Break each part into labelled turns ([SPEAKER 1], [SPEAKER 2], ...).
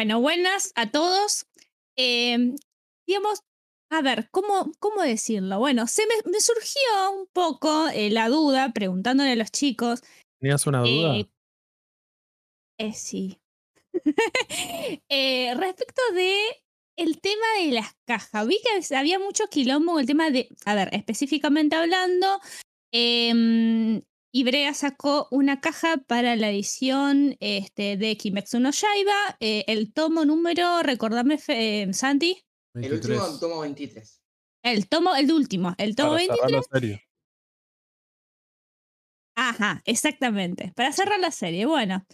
[SPEAKER 1] Bueno, buenas a todos. Em, digamos, a ver, ¿cómo, cómo decirlo? Bueno, se me, me surgió un poco eh, la duda preguntándole a los chicos.
[SPEAKER 2] ¿Tenías una duda?
[SPEAKER 1] eh, eh, sí. Eh, respecto de el tema de las cajas. Vi que había mucho quilombo el tema de, a ver, específicamente hablando, em, Ibrea sacó una caja para la edición este, de Kimetsu no Yaiba, eh, el tomo número, recordame, eh, Santi,
[SPEAKER 3] El último tomo 23.
[SPEAKER 1] el tomo, el último, el tomo
[SPEAKER 2] Para
[SPEAKER 1] 23.
[SPEAKER 2] cerrar la serie.
[SPEAKER 1] Ajá, exactamente. Para cerrar la serie. Bueno,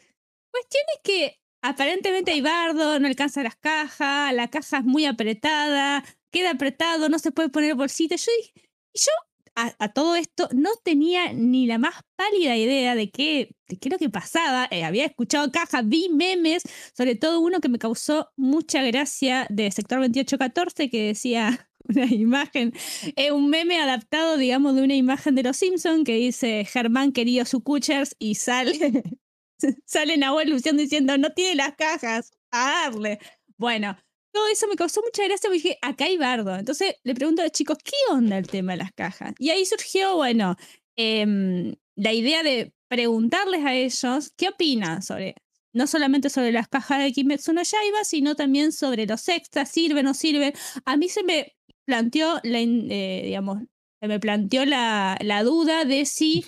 [SPEAKER 1] cuestión es que aparentemente hay bardo, no alcanza las cajas, la caja es muy apretada, queda apretado, no se puede poner el bolsito. Yo dije, y yo a, todo esto no tenía ni la más pálida idea de qué, de qué es lo que pasaba. Eh, había escuchado cajas, vi memes, sobre todo uno que me causó mucha gracia de Sector 2814 que decía una imagen es un meme adaptado, digamos, de una imagen de los Simpsons que dice Germán querido su Cuchers y sale, sale Nahuel diciendo no tiene las cajas, a darle. Bueno, todo eso me causó mucha gracia porque dije, acá hay bardo. Entonces le pregunto a los chicos, ¿qué onda el tema de las cajas? Y ahí surgió, bueno, em, la idea de preguntarles a ellos qué opinan sobre, no solamente sobre las cajas de Kimetsu no Yaiba, sino también sobre los extras, sirven o no sirven. A mí se me planteó la, eh, digamos, se me planteó la, la duda de si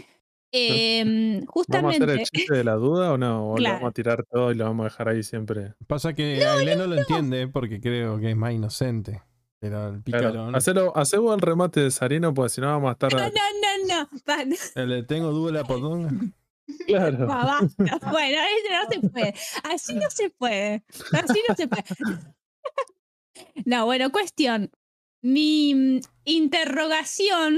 [SPEAKER 1] em,
[SPEAKER 2] ¿Vamos a hacer el
[SPEAKER 1] justamente
[SPEAKER 2] chiste de la duda o no? ¿O lo
[SPEAKER 1] Claro.
[SPEAKER 2] vamos a tirar todo y lo vamos a dejar ahí siempre?
[SPEAKER 4] Pasa que Ailén no lo entiende porque creo que es más inocente. Pero el
[SPEAKER 2] Claro,
[SPEAKER 4] pícaro.
[SPEAKER 2] hacelo, vos el remate de Sarino, porque si no vamos a estar.
[SPEAKER 1] no, no, no, no, no,
[SPEAKER 4] El de tengo duda la potonga.
[SPEAKER 2] Claro.
[SPEAKER 1] Bueno, eso no se puede. Así no se puede. Así no se puede. No, bueno, cuestión. Mi mm, interrogación,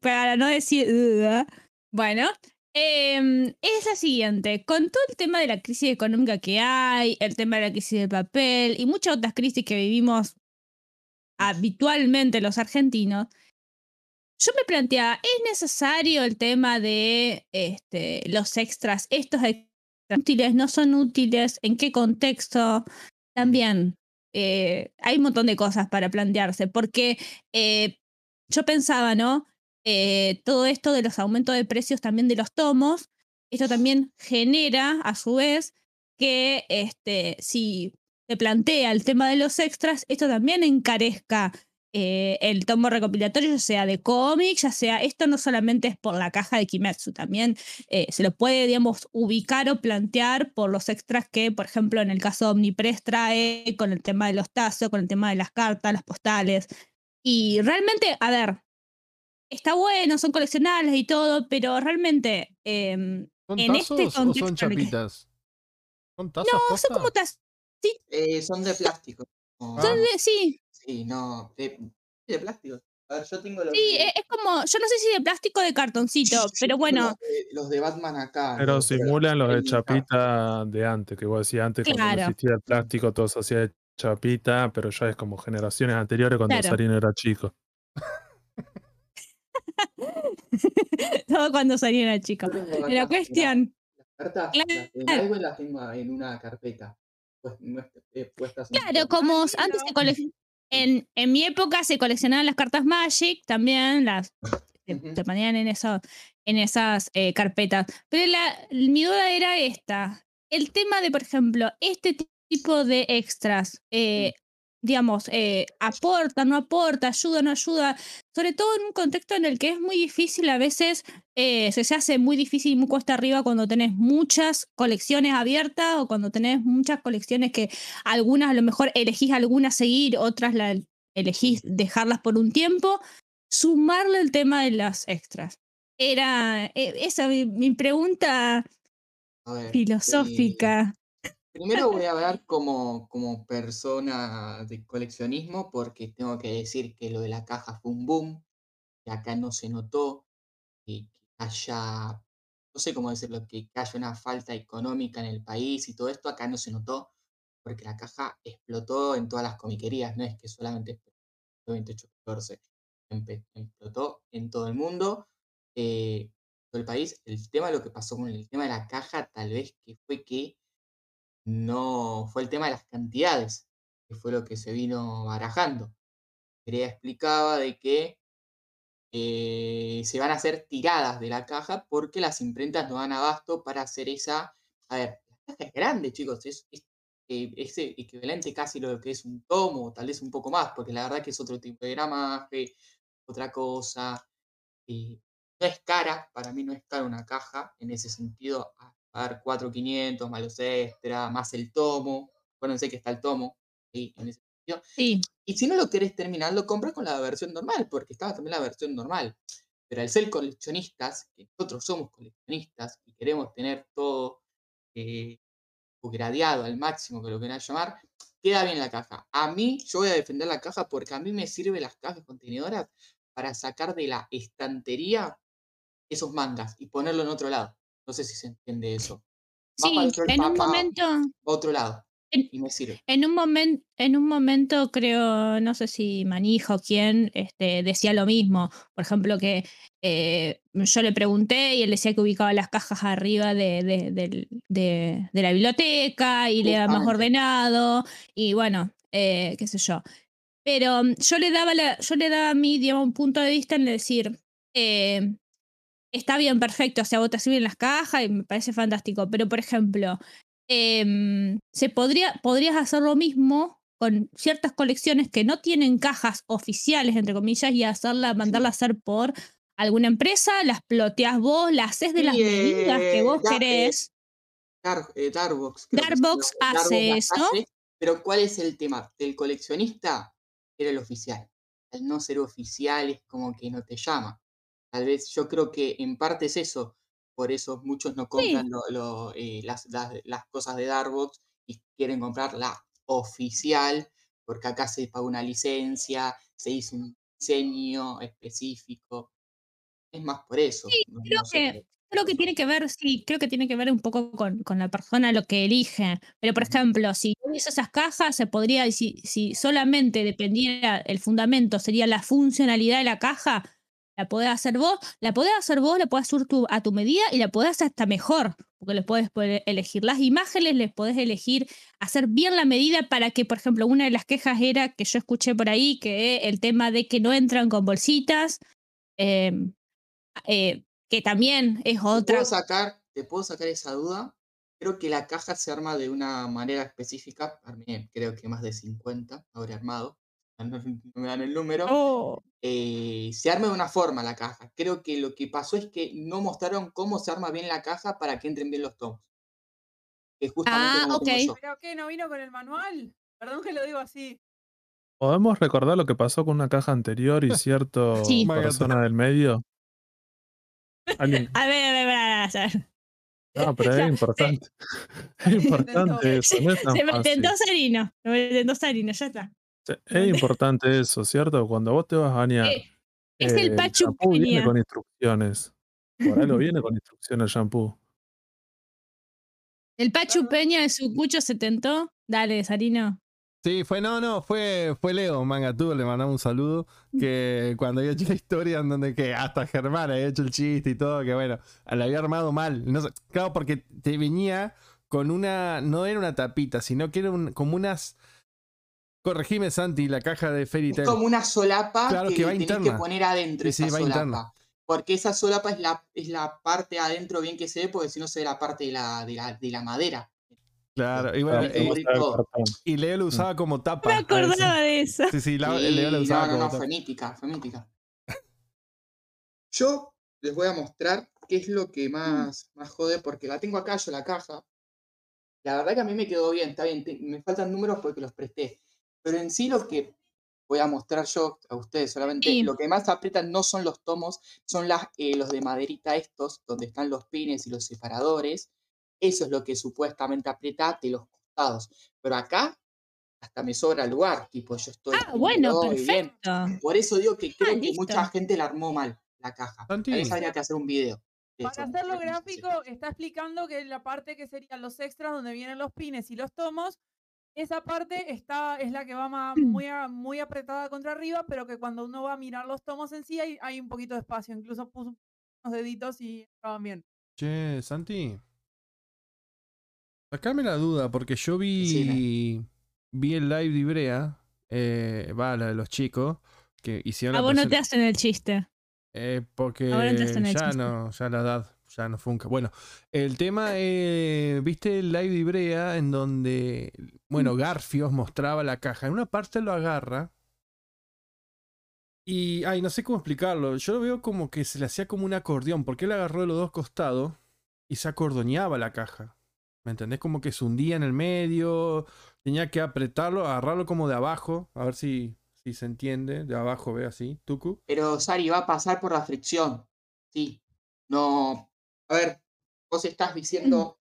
[SPEAKER 1] para no decir duda, bueno, em, es la siguiente. Con todo el tema de la crisis económica que hay, el tema de la crisis del papel y muchas otras crisis que vivimos habitualmente los argentinos, yo me planteaba, ¿es necesario el tema de este, los extras? ¿Estos extras útiles no son útiles? ¿En qué contexto? También eh, hay un montón de cosas para plantearse, porque eh, yo pensaba, ¿no? Eh, todo esto de los aumentos de precios también de los tomos, esto también genera, a su vez, que este, si se plantea el tema de los extras, esto también encarezca eh, el tomo recopilatorio, ya sea de cómics, ya sea, esto no solamente es por la caja de Kimetsu, también eh, se lo puede, digamos, ubicar o plantear por los extras que, por ejemplo, en el caso de Omnipress trae con el tema de los tazos, con el tema de las cartas, las postales. Y realmente, a ver, está bueno, son coleccionables y todo, pero realmente em,
[SPEAKER 4] ¿Son
[SPEAKER 1] En
[SPEAKER 4] tazos
[SPEAKER 1] este
[SPEAKER 4] o son
[SPEAKER 1] contexto
[SPEAKER 4] chapitas? ¿Son tazas?
[SPEAKER 1] no,
[SPEAKER 4] posta?
[SPEAKER 1] son como tazas.
[SPEAKER 3] Eh, son de plástico.
[SPEAKER 1] Son de- sí,
[SPEAKER 3] Sí, no. De, de plástico. A ver, yo tengo los
[SPEAKER 1] sí,
[SPEAKER 3] de,
[SPEAKER 1] es como, yo no sé si de plástico o de cartoncito, pero bueno,
[SPEAKER 3] Los de, los Batman acá.
[SPEAKER 2] Pero simulan los de chapita de antes, que vos decías antes cuando no
[SPEAKER 1] Claro.
[SPEAKER 2] existía el plástico, todo se hacía de chapita, pero ya es como generaciones anteriores cuando
[SPEAKER 1] Claro.
[SPEAKER 2] Sarino era chico.
[SPEAKER 1] todo cuando salía era La cuestión,
[SPEAKER 3] Las cartas, las de
[SPEAKER 1] Claro.
[SPEAKER 3] Nightwing las tengo en una carpeta. Pues, no es- eh, puestas en
[SPEAKER 1] claro, como antes se coleccionaban, en, en mi época se coleccionaban las cartas Magic, también las se, ponían en, eso, en esas eh, carpetas. Pero la, mi duda era esta. El tema de, por ejemplo, este ti- tipo de extras, eh, digamos, eh, aporta, no aporta, ayuda, no ayuda, sobre todo en un contexto en el que es muy difícil a veces, eh, se, se hace muy difícil y muy cuesta arriba cuando tenés muchas colecciones abiertas o cuando tenés muchas colecciones que algunas a lo mejor elegís algunas seguir, otras la elegís dejarlas por un tiempo, sumarle el tema de las extras. Era eh, esa mi, mi pregunta
[SPEAKER 3] ver,
[SPEAKER 1] filosófica.
[SPEAKER 3] Primero voy a hablar como, como persona de coleccionismo porque tengo que decir que lo de la caja fue un boom, que acá no se notó que, haya, no sé cómo decirlo, que, haya una falta económica en el país y todo esto acá no se notó porque la caja explotó en todas las comiquerías, no es que solamente explotó en 2814, empe- explotó en todo el mundo, eh, todo el país. El tema, lo que pasó con el tema de la caja, tal vez que fue que no fue el tema de las cantidades, que fue lo que se vino barajando. Perea explicaba de que eh, se van a hacer tiradas de la caja porque las imprentas no dan abasto para hacer esa... A ver, la caja es grande, chicos, es, es, eh, equivalente casi lo que es un tomo, tal vez un poco más, porque la verdad que es otro tipo de gramaje, otra cosa. eh, no es cara, para mí no es cara una caja, en ese sentido, pagar 4.500 más los extra, más el tomo. Acuérdense que está el tomo, ¿sí? en ese sentido.
[SPEAKER 1] Sí,
[SPEAKER 3] Y si no lo querés terminar, lo compras con la versión normal, porque estaba también la versión normal. Pero al ser coleccionistas, que nosotros somos coleccionistas y queremos tener todo eh, gradeado al máximo, que lo quieran llamar, queda bien la caja. A mí, yo voy a defender la caja porque a mí me sirven las cajas contenedoras para sacar de la estantería esos mangas y ponerlo en otro lado. No sé si se entiende eso. Va
[SPEAKER 1] sí, en un momento,
[SPEAKER 3] otro lado
[SPEAKER 1] en,
[SPEAKER 3] y me sirve.
[SPEAKER 1] en un momento, en un momento creo, no sé si Manija o quién, este, decía lo mismo. Por ejemplo, que eh, yo le pregunté y él decía que ubicaba las cajas arriba de, de- del- de- de la biblioteca y le era más ordenado y bueno, eh, qué sé yo. Pero mm, yo le daba la, yo le daba a mí, digamos, un punto de vista en decir, eh, está bien, perfecto, o sea, vos te sirven las cajas y me parece fantástico, pero por ejemplo, em, se podría, podrías hacer lo mismo con ciertas colecciones que no tienen cajas oficiales, entre comillas, y hacerla, mandarla a hacer por alguna empresa, las ploteas vos, las haces de
[SPEAKER 3] Sí,
[SPEAKER 1] las medidas que vos
[SPEAKER 3] da- eh,
[SPEAKER 1] querés.
[SPEAKER 3] Dar, eh, Darbox. que
[SPEAKER 1] Darbox
[SPEAKER 3] Darbox
[SPEAKER 1] hace eso.
[SPEAKER 3] hace, pero ¿cuál es el tema? Del coleccionista era el oficial. Al no ser oficial es como que no te llama. Tal vez yo creo que en parte es eso. Por eso muchos no compran lo- lo, eh, las, las, las cosas de Darbox y quieren comprar la oficial, porque acá se paga una licencia, se hizo un diseño específico. Es más por eso. no-
[SPEAKER 1] creo
[SPEAKER 3] no sé
[SPEAKER 1] que- Creo que tiene que ver, sí, creo que tiene que ver un poco con, con la persona lo que elige. Pero, por ejemplo, si hubiese esas cajas, se podría, si, si solamente dependiera el fundamento, sería la funcionalidad de la caja, la podés hacer vos, la podés hacer vos, la podés hacer tu- a tu medida y la podés hacer hasta mejor, porque les podés elegir las imágenes, les podés elegir hacer bien la medida para que, por ejemplo, una de las quejas era que yo escuché por ahí, que el tema de que no entran con bolsitas. em, eh, que también es
[SPEAKER 3] Te
[SPEAKER 1] otra.
[SPEAKER 3] puedo sacar, te puedo sacar esa duda. Creo que la caja se arma de una manera específica. Armé, creo que más de 50 habré armado. No, no me dan el número.
[SPEAKER 1] Oh,
[SPEAKER 3] Eh, se arma de una forma la caja. Creo que lo que pasó es que no mostraron cómo se arma bien la caja para que entren bien los tomos. Que justamente
[SPEAKER 1] Ah, ok.
[SPEAKER 3] yo.
[SPEAKER 5] ¿Pero qué? ¿No vino con el manual? Perdón que lo digo así.
[SPEAKER 2] ¿Podemos recordar lo que pasó con una caja anterior y cierto
[SPEAKER 1] Sí.
[SPEAKER 2] persona del medio? Alguien-
[SPEAKER 1] a ver, a ver, a ver, a ver.
[SPEAKER 2] No, pero es importante. Es importante eso, no es tan
[SPEAKER 1] Se me
[SPEAKER 2] fácil.
[SPEAKER 1] intentó Sarino. Se me intentó Sarino, ya está.
[SPEAKER 2] Se- Es importante eso, ¿cierto? Cuando vos te vas a bañar.
[SPEAKER 1] Eh, es el
[SPEAKER 2] eh,
[SPEAKER 1] Pachu
[SPEAKER 2] shampoo viene
[SPEAKER 1] Peña.
[SPEAKER 2] con instrucciones. Por algo viene con instrucciones el shampoo.
[SPEAKER 1] El Pachu. Peña de Sucucho se tentó. Dale, Sarino.
[SPEAKER 4] Sí, fue, no, no, fue, fue Leo Mangatú, le mandamos un saludo, que cuando había hecho la historia en donde que hasta Germán había hecho el chiste y todo, que bueno, la había armado mal. No sé, claro, porque te venía con una, no era una tapita, sino que era un- como unas, corregime Santi, la caja de Fairy
[SPEAKER 3] Es
[SPEAKER 4] Tail.
[SPEAKER 3] como una solapa
[SPEAKER 4] Claro,
[SPEAKER 3] que,
[SPEAKER 4] que va
[SPEAKER 3] tenés que poner adentro
[SPEAKER 4] Sí,
[SPEAKER 3] esa
[SPEAKER 4] va
[SPEAKER 3] solapa.
[SPEAKER 4] interna.
[SPEAKER 3] Porque esa solapa es la, es la parte adentro bien que se ve, porque si no se ve la parte de la, de la, de la madera.
[SPEAKER 4] Claro, y bueno, y, Leo lo usaba como tapa.
[SPEAKER 1] No me acordaba de eso.
[SPEAKER 4] Sí, sí, la-
[SPEAKER 3] Sí,
[SPEAKER 4] Leo lo usaba
[SPEAKER 3] no, no,
[SPEAKER 4] como
[SPEAKER 3] no,
[SPEAKER 4] tapa.
[SPEAKER 3] fue mítica, fue mítica. Yo les voy a mostrar qué es lo que más, más jode, porque la tengo acá yo la caja. La verdad que a mí me quedó bien, está bien, te- me faltan números porque los presté. Pero en sí lo que voy a mostrar yo a ustedes solamente,
[SPEAKER 1] Sí.
[SPEAKER 3] lo que más aprietan no son los tomos, son las, eh, los de maderita estos, donde están los pines y los separadores. Eso es lo que supuestamente aprieta de los costados. Pero acá hasta me sobra lugar, tipo yo estoy...
[SPEAKER 1] Ah, bueno,
[SPEAKER 3] bien.
[SPEAKER 1] perfecto.
[SPEAKER 3] Por eso digo que creo que mucha gente la armó mal, la caja. Vez habría que hacer un video. de
[SPEAKER 5] Para hacerlo gráfico, está explicando que la parte que serían los extras, donde vienen los pines y los tomos, esa parte está, es la que va ma-
[SPEAKER 1] Mm.
[SPEAKER 5] muy, a- muy apretada contra arriba, pero que cuando uno va a mirar los tomos en sí hay, hay un poquito de espacio. Incluso puso unos deditos y estaban bien.
[SPEAKER 4] Che, Santi. Sacame la duda, porque yo vi, vi el live de Ibrea, eh, va, la de los chicos, que hicieron
[SPEAKER 1] A
[SPEAKER 4] la
[SPEAKER 1] vos no te hacen el chiste.
[SPEAKER 4] Eh, porque ya
[SPEAKER 1] chiste.
[SPEAKER 4] no, ya la edad, ya no funca. Bueno, el tema, eh, viste el live de Ibrea en donde, bueno, Garfios mostraba la caja. En una parte lo agarra y, ay, no sé cómo explicarlo. Yo lo veo como que se le hacía como un acordeón, porque él agarró de los dos costados y se acordoñaba la caja. ¿Me entendés? Como que se hundía en el medio, tenía que apretarlo, agarrarlo como de abajo, a ver si, si se entiende, de abajo, ve así, Tuku.
[SPEAKER 3] Pero Sari va a pasar por la fricción. Sí. No. A ver, vos estás diciendo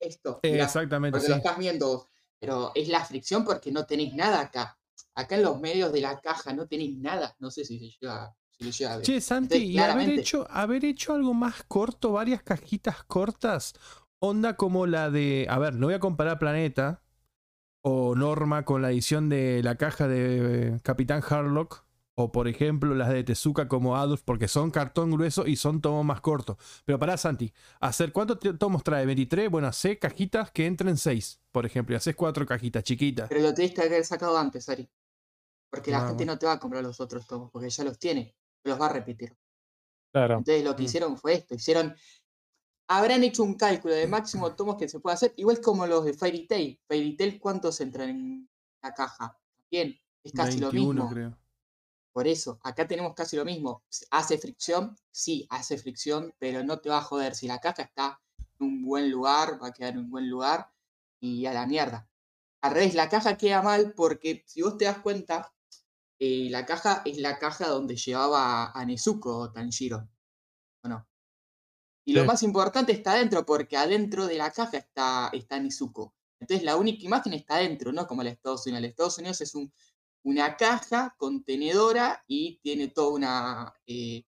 [SPEAKER 3] esto. Mirá,
[SPEAKER 4] exactamente,
[SPEAKER 3] porque
[SPEAKER 4] sí.
[SPEAKER 3] lo estás viendo vos. Pero es la fricción porque no tenéis nada acá. Acá en los medios de la caja no tenéis nada. No sé si se llega, si llega a ver.
[SPEAKER 4] Che, Santi,
[SPEAKER 3] Entonces,
[SPEAKER 4] y haber hecho, haber hecho algo más corto, varias cajitas cortas, onda como la de, a ver, no voy a comparar Planeta o Norma con la edición de la caja de eh, Capitán Harlock, o por ejemplo las de Tezuka como Adolf, porque son cartón grueso y son tomos más cortos. Pero pará, Santi, hacer ¿cuántos tomos trae? ¿23? Bueno, hacé cajitas que entren 6, por ejemplo, y haces cuatro cajitas chiquitas.
[SPEAKER 3] Pero lo tenés que haber sacado antes, Sari. Porque la
[SPEAKER 4] Ah,
[SPEAKER 3] gente no te va a comprar los otros tomos, porque ya los tiene. Los va a repetir.
[SPEAKER 2] Claro.
[SPEAKER 3] Entonces lo que
[SPEAKER 4] Mm.
[SPEAKER 3] hicieron fue esto. Hicieron. Habrán hecho un cálculo de máximo tomos que se puede hacer. Igual como los de Fairy Tail. Fairy Tail, ¿cuántos entran en la caja? Bien, es casi lo
[SPEAKER 4] 21,
[SPEAKER 3] mismo.
[SPEAKER 4] creo.
[SPEAKER 3] Por eso, acá tenemos casi lo mismo. ¿Hace fricción? Sí, hace fricción, pero no te va a joder. Si la caja está en un buen lugar, va a quedar en un buen lugar y a la mierda. Al revés, la caja queda mal porque si vos te das cuenta, eh, la caja es la caja donde llevaba a Nezuko Tanjiro. ¿O no? Y lo más importante está adentro, porque adentro de la caja está, está Nezuko. Entonces la única imagen está adentro, no como el Estados Unidos. El Estados Unidos es un, una caja contenedora y tiene toda una, eh,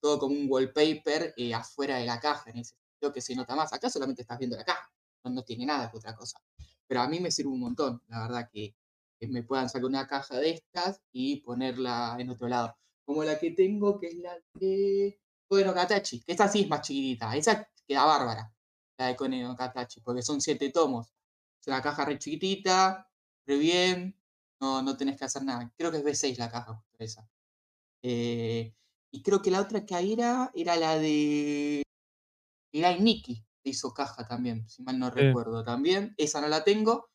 [SPEAKER 3] todo como un wallpaper eh, afuera de la caja, en ese sentido que se nota más. Acá solamente estás viendo la caja, no, no tiene nada que otra cosa. Pero a mí me sirve un montón, la verdad, que, me puedan sacar una caja de estas y ponerla en otro lado. Como la que tengo, que es la de Koe no Katachi, que esa sí es más chiquitita, esa queda bárbara, la de Koe no Katachi, porque son siete tomos. Es una caja re chiquitita, re bien, no, no tenés que hacer nada. Creo que es B6 la caja, justo esa. Eh, y creo que la otra que era, era la de Mirai Nikki, que hizo caja también, si mal no
[SPEAKER 2] Sí.
[SPEAKER 3] recuerdo también. Esa no la tengo,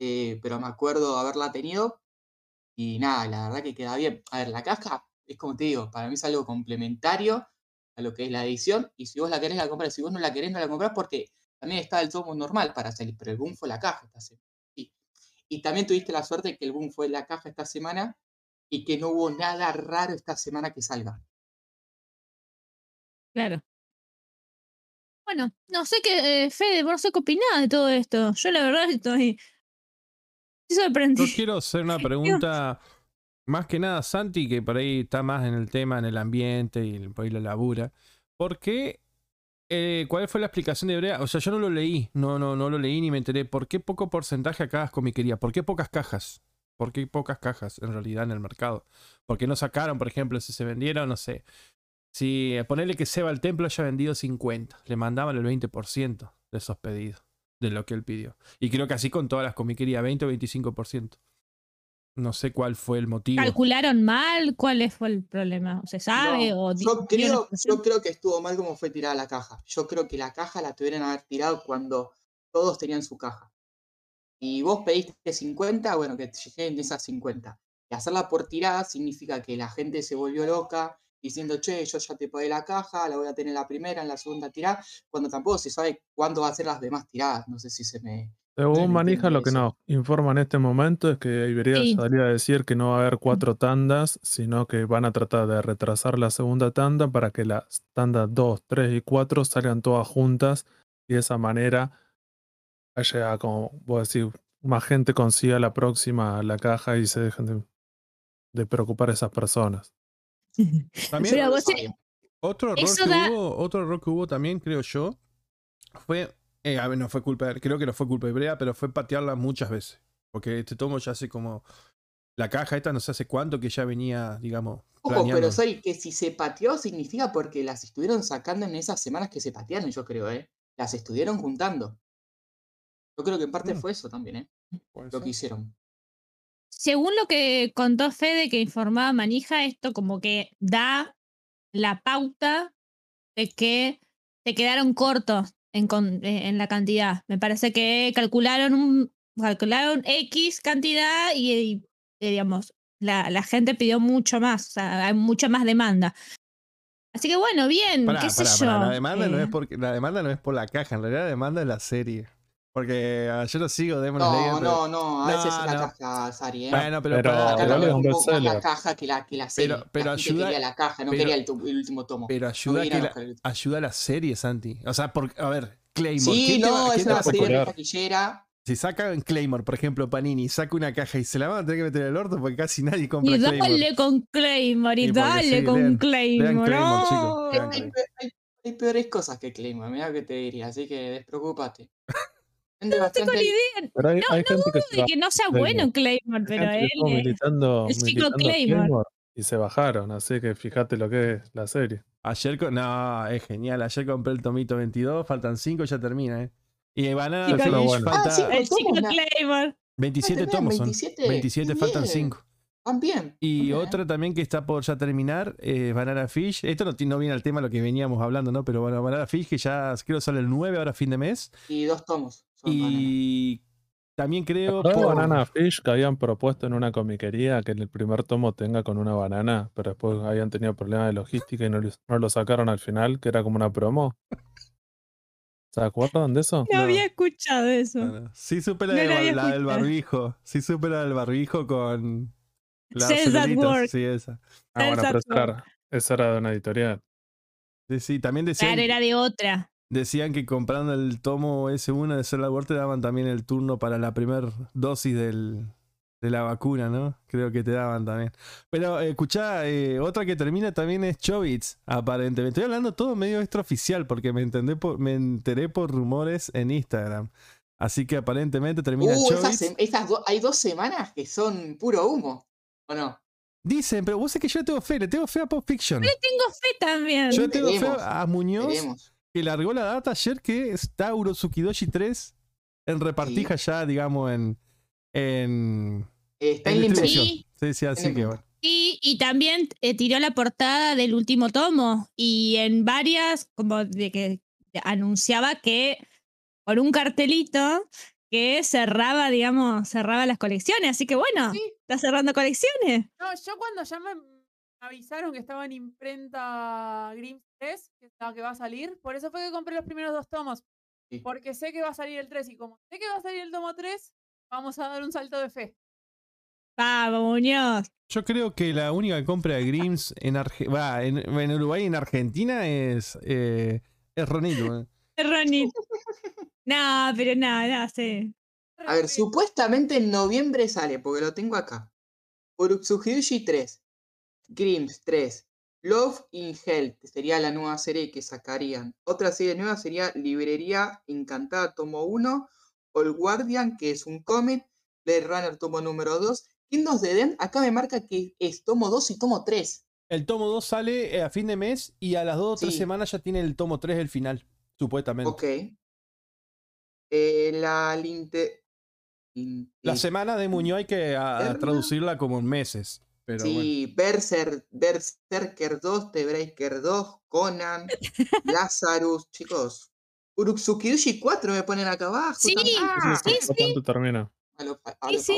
[SPEAKER 3] eh, pero me acuerdo haberla tenido. Y nada, la verdad que queda bien. A ver, la caja es como te digo, para mí es algo complementario a lo que es la edición. Y si vos la querés, la compras. Si vos no la querés, no la comprás porque también está el tomo normal para salir. Pero el boom fue la caja esta semana. Y también tuviste la suerte que el boom fue la caja esta semana y que no hubo nada raro esta semana que salga.
[SPEAKER 1] Claro. Bueno, no sé qué, eh, Fede, vos no sé qué opinás de todo esto. Yo la verdad estoy, estoy sorprendida.
[SPEAKER 4] Yo quiero hacer una pregunta, más que nada, Santi, que por ahí está más en el tema, en el ambiente y por ahí lo labura. ¿Por qué? Eh, ¿Cuál fue la explicación de Hebrea? O sea, yo no lo leí, no, no, no lo leí ni me enteré. ¿Por qué poco porcentaje acá es comiquería? ¿Por qué pocas cajas? ¿Por qué pocas cajas en realidad en el mercado? ¿Por qué no sacaron, por ejemplo, si se vendieron, no sé? Si eh, ponerle que Seba al templo haya vendido 50, le mandaban el 20% de esos pedidos, de lo que él pidió. Y creo que así con todas las comiquerías, 20 o 25%. No sé cuál fue el motivo.
[SPEAKER 1] ¿Calcularon mal? ¿Cuál fue el problema? ¿Se sabe?
[SPEAKER 3] No,
[SPEAKER 1] o di-
[SPEAKER 3] yo, creo,
[SPEAKER 1] explicación?
[SPEAKER 3] yo creo que estuvo mal como fue tirada la caja. Yo creo que la caja la tuvieron haber tirado cuando todos tenían su caja. Y vos pediste 50, bueno, que te lleguen esas 50. Y hacerla por tirada significa que la gente se volvió loca diciendo, che, yo ya te pagué la caja, la voy a tener la primera, en la segunda tirada, cuando tampoco se sabe cuándo va a ser las demás tiradas. No sé si se me...
[SPEAKER 2] Según
[SPEAKER 3] me
[SPEAKER 2] Manija, lo que nos informa en este momento es que Iberia
[SPEAKER 1] Sí.
[SPEAKER 2] salía a decir que no va a haber cuatro tandas, sino que van a tratar de retrasar la segunda tanda para que las tandas 2, 3 y 4 salgan todas juntas y de esa manera haya, como vos decís, más gente consiga la próxima la caja y se dejen de, de preocupar a esas personas.
[SPEAKER 4] También
[SPEAKER 1] Pero vos
[SPEAKER 4] otro error que hubo, otro error que hubo también, creo yo, fue, eh, a ver, no fue culpa de, creo que no fue culpa de Brea, pero fue patearla muchas veces. Porque este tomo ya hace como, la caja esta no sé hace cuánto que ya venía, digamos,
[SPEAKER 3] Ojo, pero soy que si se pateó significa porque las estuvieron sacando en esas semanas que se patearon, yo creo, ¿eh? Las estuvieron juntando. Yo creo que en parte
[SPEAKER 4] Mm.
[SPEAKER 3] fue eso también, ¿eh? Lo
[SPEAKER 2] ser.
[SPEAKER 3] que hicieron.
[SPEAKER 1] Según lo que contó Fede que informaba Manija, esto como que da la pauta de que se quedaron cortos en, con- eh, en la cantidad. Me parece que calcularon un calcularon X cantidad y, y, eh, digamos, la, la gente pidió mucho más, o sea, hay mucha más demanda. Así que bueno, bien,
[SPEAKER 4] Pará,
[SPEAKER 1] qué sé
[SPEAKER 4] pará,
[SPEAKER 1] yo.
[SPEAKER 4] La demanda, no
[SPEAKER 1] eh,
[SPEAKER 4] es porque, la demanda no es por la caja, en realidad la demanda es la serie. Porque ah, yo lo sigo, Demon Slayer.
[SPEAKER 3] No,
[SPEAKER 4] pero-
[SPEAKER 3] no, no, a veces
[SPEAKER 4] No,
[SPEAKER 3] es la
[SPEAKER 4] no.
[SPEAKER 3] caja, Sari, ¿eh?
[SPEAKER 4] Bueno, pero,
[SPEAKER 3] Acá no
[SPEAKER 2] es un
[SPEAKER 3] poco más la caja que la, que la serie.
[SPEAKER 4] Pero- pero
[SPEAKER 3] la gente
[SPEAKER 4] ayuda-
[SPEAKER 3] quería la caja, no
[SPEAKER 4] pero-
[SPEAKER 3] quería el, tu- el último tomo.
[SPEAKER 4] pero
[SPEAKER 3] No
[SPEAKER 4] ayuda, que la, ayuda a la serie, Santi. O sea, por, a ver, Claymore.
[SPEAKER 3] Sí,
[SPEAKER 4] ¿quién te va-
[SPEAKER 3] no, es una serie de taquillera.
[SPEAKER 4] Si sacan Claymore, por ejemplo, Panini, saca una caja y se la van a tener que meter en el orto porque casi nadie compra
[SPEAKER 1] Y
[SPEAKER 4] Claymore.
[SPEAKER 1] dale con Claymore, y, dale
[SPEAKER 4] sí,
[SPEAKER 1] con
[SPEAKER 4] lean-
[SPEAKER 1] Claymore.
[SPEAKER 4] lean Claymore, chicos,
[SPEAKER 1] no.
[SPEAKER 3] Hay, hay- hay peores cosas que Claymore, mira que te diría, así que despreocúpate.
[SPEAKER 1] No tengo ni idea
[SPEAKER 2] Pero hay,
[SPEAKER 1] No,
[SPEAKER 2] hay gente que se
[SPEAKER 1] de que no sea
[SPEAKER 2] Claymore.
[SPEAKER 1] bueno Claymore, pero él
[SPEAKER 2] militando,
[SPEAKER 1] el chico
[SPEAKER 2] militando
[SPEAKER 1] Claymore.
[SPEAKER 2] Claymore y se bajaron, así que fíjate lo que es la serie.
[SPEAKER 4] Ayer, co- no, es genial. Ayer compré el tomito 22, faltan 5 y ya termina, ¿eh? Y Banana
[SPEAKER 1] Chico-
[SPEAKER 2] bueno.
[SPEAKER 4] falta
[SPEAKER 3] Ah, sí,
[SPEAKER 1] el chico Claymore.
[SPEAKER 4] 27
[SPEAKER 3] Ah,
[SPEAKER 4] tomos son.
[SPEAKER 3] 27,
[SPEAKER 4] 27,
[SPEAKER 3] bien.
[SPEAKER 4] faltan 5.
[SPEAKER 3] Van bien.
[SPEAKER 4] Y otra también que está por ya terminar, eh, Banana Fish. Esto no, viene al tema lo que veníamos hablando, ¿no? Pero bueno, Banana Fish, que ya creo sale el 9 ahora fin de mes.
[SPEAKER 3] Y dos tomos.
[SPEAKER 4] Y también creo
[SPEAKER 2] ¿Te acordás de
[SPEAKER 4] por...
[SPEAKER 2] Banana Fish que habían propuesto en una comiquería que en el primer tomo tenga con una banana, pero después habían tenido problemas de logística y no, lo- no lo sacaron al final, que era como una promo? ¿Se acuerdan de eso?
[SPEAKER 1] No,
[SPEAKER 4] No.
[SPEAKER 1] había escuchado eso.
[SPEAKER 4] Bueno, sí supe la,
[SPEAKER 1] No
[SPEAKER 4] de-
[SPEAKER 1] la
[SPEAKER 4] del barbijo. Sí supe la del barbijo con... las
[SPEAKER 1] Cells at
[SPEAKER 4] celulitas,
[SPEAKER 1] work.
[SPEAKER 4] Sí, esa.
[SPEAKER 2] Ah, bueno, pero esa era, esa era de una editorial.
[SPEAKER 4] Sí, sí, también decían,
[SPEAKER 1] Claro, era de otra.
[SPEAKER 4] decían que comprando el tomo S1 de Cells at Work te daban también el turno para la primera dosis del, de la vacuna, ¿no? Creo que te daban también. Pero eh, escuchá, eh, otra que termina también es Chobits, aparentemente. Estoy hablando todo medio extraoficial porque me, entendé por, me enteré por rumores en Instagram. Así que aparentemente termina
[SPEAKER 3] Uh,
[SPEAKER 4] Chobits.
[SPEAKER 3] esas do- hay dos semanas que son puro humo. ¿O no?
[SPEAKER 4] Dicen, pero vos sabés que yo le tengo fe, le tengo fe a Pop Fiction.
[SPEAKER 1] Tengo fe también.
[SPEAKER 4] Yo le tengo fe a Muñoz
[SPEAKER 3] Veremos.
[SPEAKER 4] que largó la data ayer que está Urosukidoshi 3 en repartija ya, digamos, en, en,
[SPEAKER 3] Eh, Está
[SPEAKER 4] en
[SPEAKER 3] en.
[SPEAKER 1] Sí.
[SPEAKER 4] Sí, sí, así que bueno.
[SPEAKER 1] Y, y también eh, tiró la portada del último tomo y en varias, como de que anunciaba que con un cartelito que cerraba, digamos, cerraba las colecciones. Así que bueno,
[SPEAKER 5] Sí,
[SPEAKER 1] está cerrando colecciones.
[SPEAKER 5] no, yo cuando ya me avisaron que estaba en imprenta Grimm 3, que es la que va a salir, por eso fue que compré los primeros dos tomos.
[SPEAKER 3] Sí.
[SPEAKER 5] Porque sé que va a salir el 3 y como sé que va a salir el tomo 3, vamos a dar un salto de fe.
[SPEAKER 1] Vamos, Muñoz.
[SPEAKER 4] Yo creo que la única compra de Grims en, Arge- va, en, en Uruguay y en Argentina es, eh, es Ronito. eh.
[SPEAKER 1] Ronnie. No, pero no, no sé.
[SPEAKER 3] A ver, supuestamente en noviembre sale, porque lo tengo acá. Urutsuhiushi 3. Grims 3. Love in Hell, que sería la nueva serie que sacarían. Otra serie nueva sería Librería Encantada Tomo 1. All Guardian, que es un cómic. Blade Runner Tomo número 2. Kingdoms de Den, acá me marca que es tomo 2 y tomo 3.
[SPEAKER 4] El tomo 2 sale eh, a fin de mes y a las 2 o 3
[SPEAKER 3] Sí.
[SPEAKER 4] semanas ya tiene el tomo 3 el final, supuestamente.
[SPEAKER 3] Ok. Eh, la linte...
[SPEAKER 4] La semana de Muñoz hay que a- a
[SPEAKER 3] Berna.
[SPEAKER 4] traducirla como en meses. Pero bueno.
[SPEAKER 3] Sí, Berser, Berserker 2, The Breaker 2, Conan, Lazarus, chicos. Urutsukiushi 4 me ponen acá abajo.
[SPEAKER 1] Sí,
[SPEAKER 3] también.
[SPEAKER 1] sí,
[SPEAKER 2] ¿Por cuánto termina?
[SPEAKER 3] A lo, a
[SPEAKER 1] Sí, sí.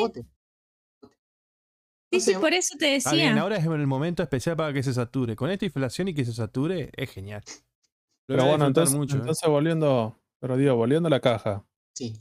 [SPEAKER 1] Sí, sí, por eso te
[SPEAKER 4] bien,
[SPEAKER 1] decía.
[SPEAKER 4] ahora es el momento especial para que se sature. Con esta inflación y que se sature, es genial. Lo
[SPEAKER 2] Pero bueno,
[SPEAKER 4] disfrutar
[SPEAKER 2] entonces,
[SPEAKER 4] mucho, ¿eh?
[SPEAKER 2] entonces volviendo, pero digo, volviendo a la caja.
[SPEAKER 3] Sí.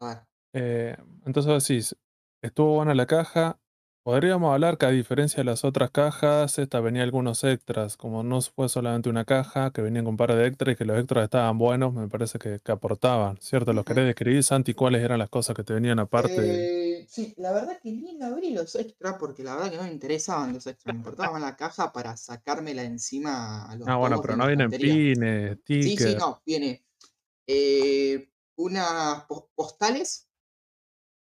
[SPEAKER 3] A ver.
[SPEAKER 2] Eh, entonces decís, estuvo buena la caja. Podríamos hablar que a diferencia de las otras cajas, esta venía algunos extras, como no fue solamente una caja, que venían con un par de extras y que los extras estaban buenos, me parece que, que aportaban, ¿cierto? ¿Los querés describir, Santi, cuáles eran las cosas que te venían aparte?
[SPEAKER 3] Eh, sí, la verdad que ni abrí los extras porque la verdad que no me interesaban los extras. Me importaba más la caja para sacármela encima a los
[SPEAKER 2] Ah, bueno, pero no vienen pines,
[SPEAKER 3] Sí, sí,
[SPEAKER 2] stickers.
[SPEAKER 3] no, viene eh, unas pos- postales,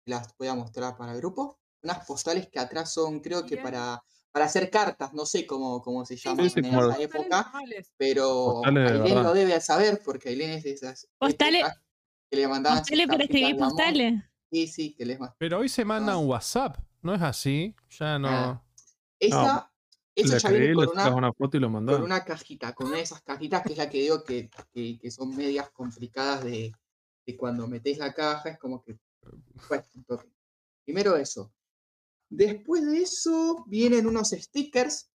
[SPEAKER 3] las voy a mostrar para el grupo, unas postales que atrás son, creo que para, para hacer cartas, no sé cómo, cómo se llaman
[SPEAKER 2] sí,
[SPEAKER 3] en esa época, pero Ailén lo debe saber porque Ailén es de esas
[SPEAKER 1] Postales-.
[SPEAKER 3] Que le mandaban
[SPEAKER 1] ¿Postales para escribir postales?
[SPEAKER 3] Sí, sí, que les mandaban.
[SPEAKER 4] Pero hoy se manda un WhatsApp, ¿no es así? Ya no.
[SPEAKER 3] Ah. Esa, eso ya viene con una,
[SPEAKER 2] una foto y lo
[SPEAKER 3] con una cajita, con una de esas cajitas que es la que digo que, que, que son medias complicadas de, de cuando metés la caja, es como que toque. Primero eso. Después de eso vienen unos stickers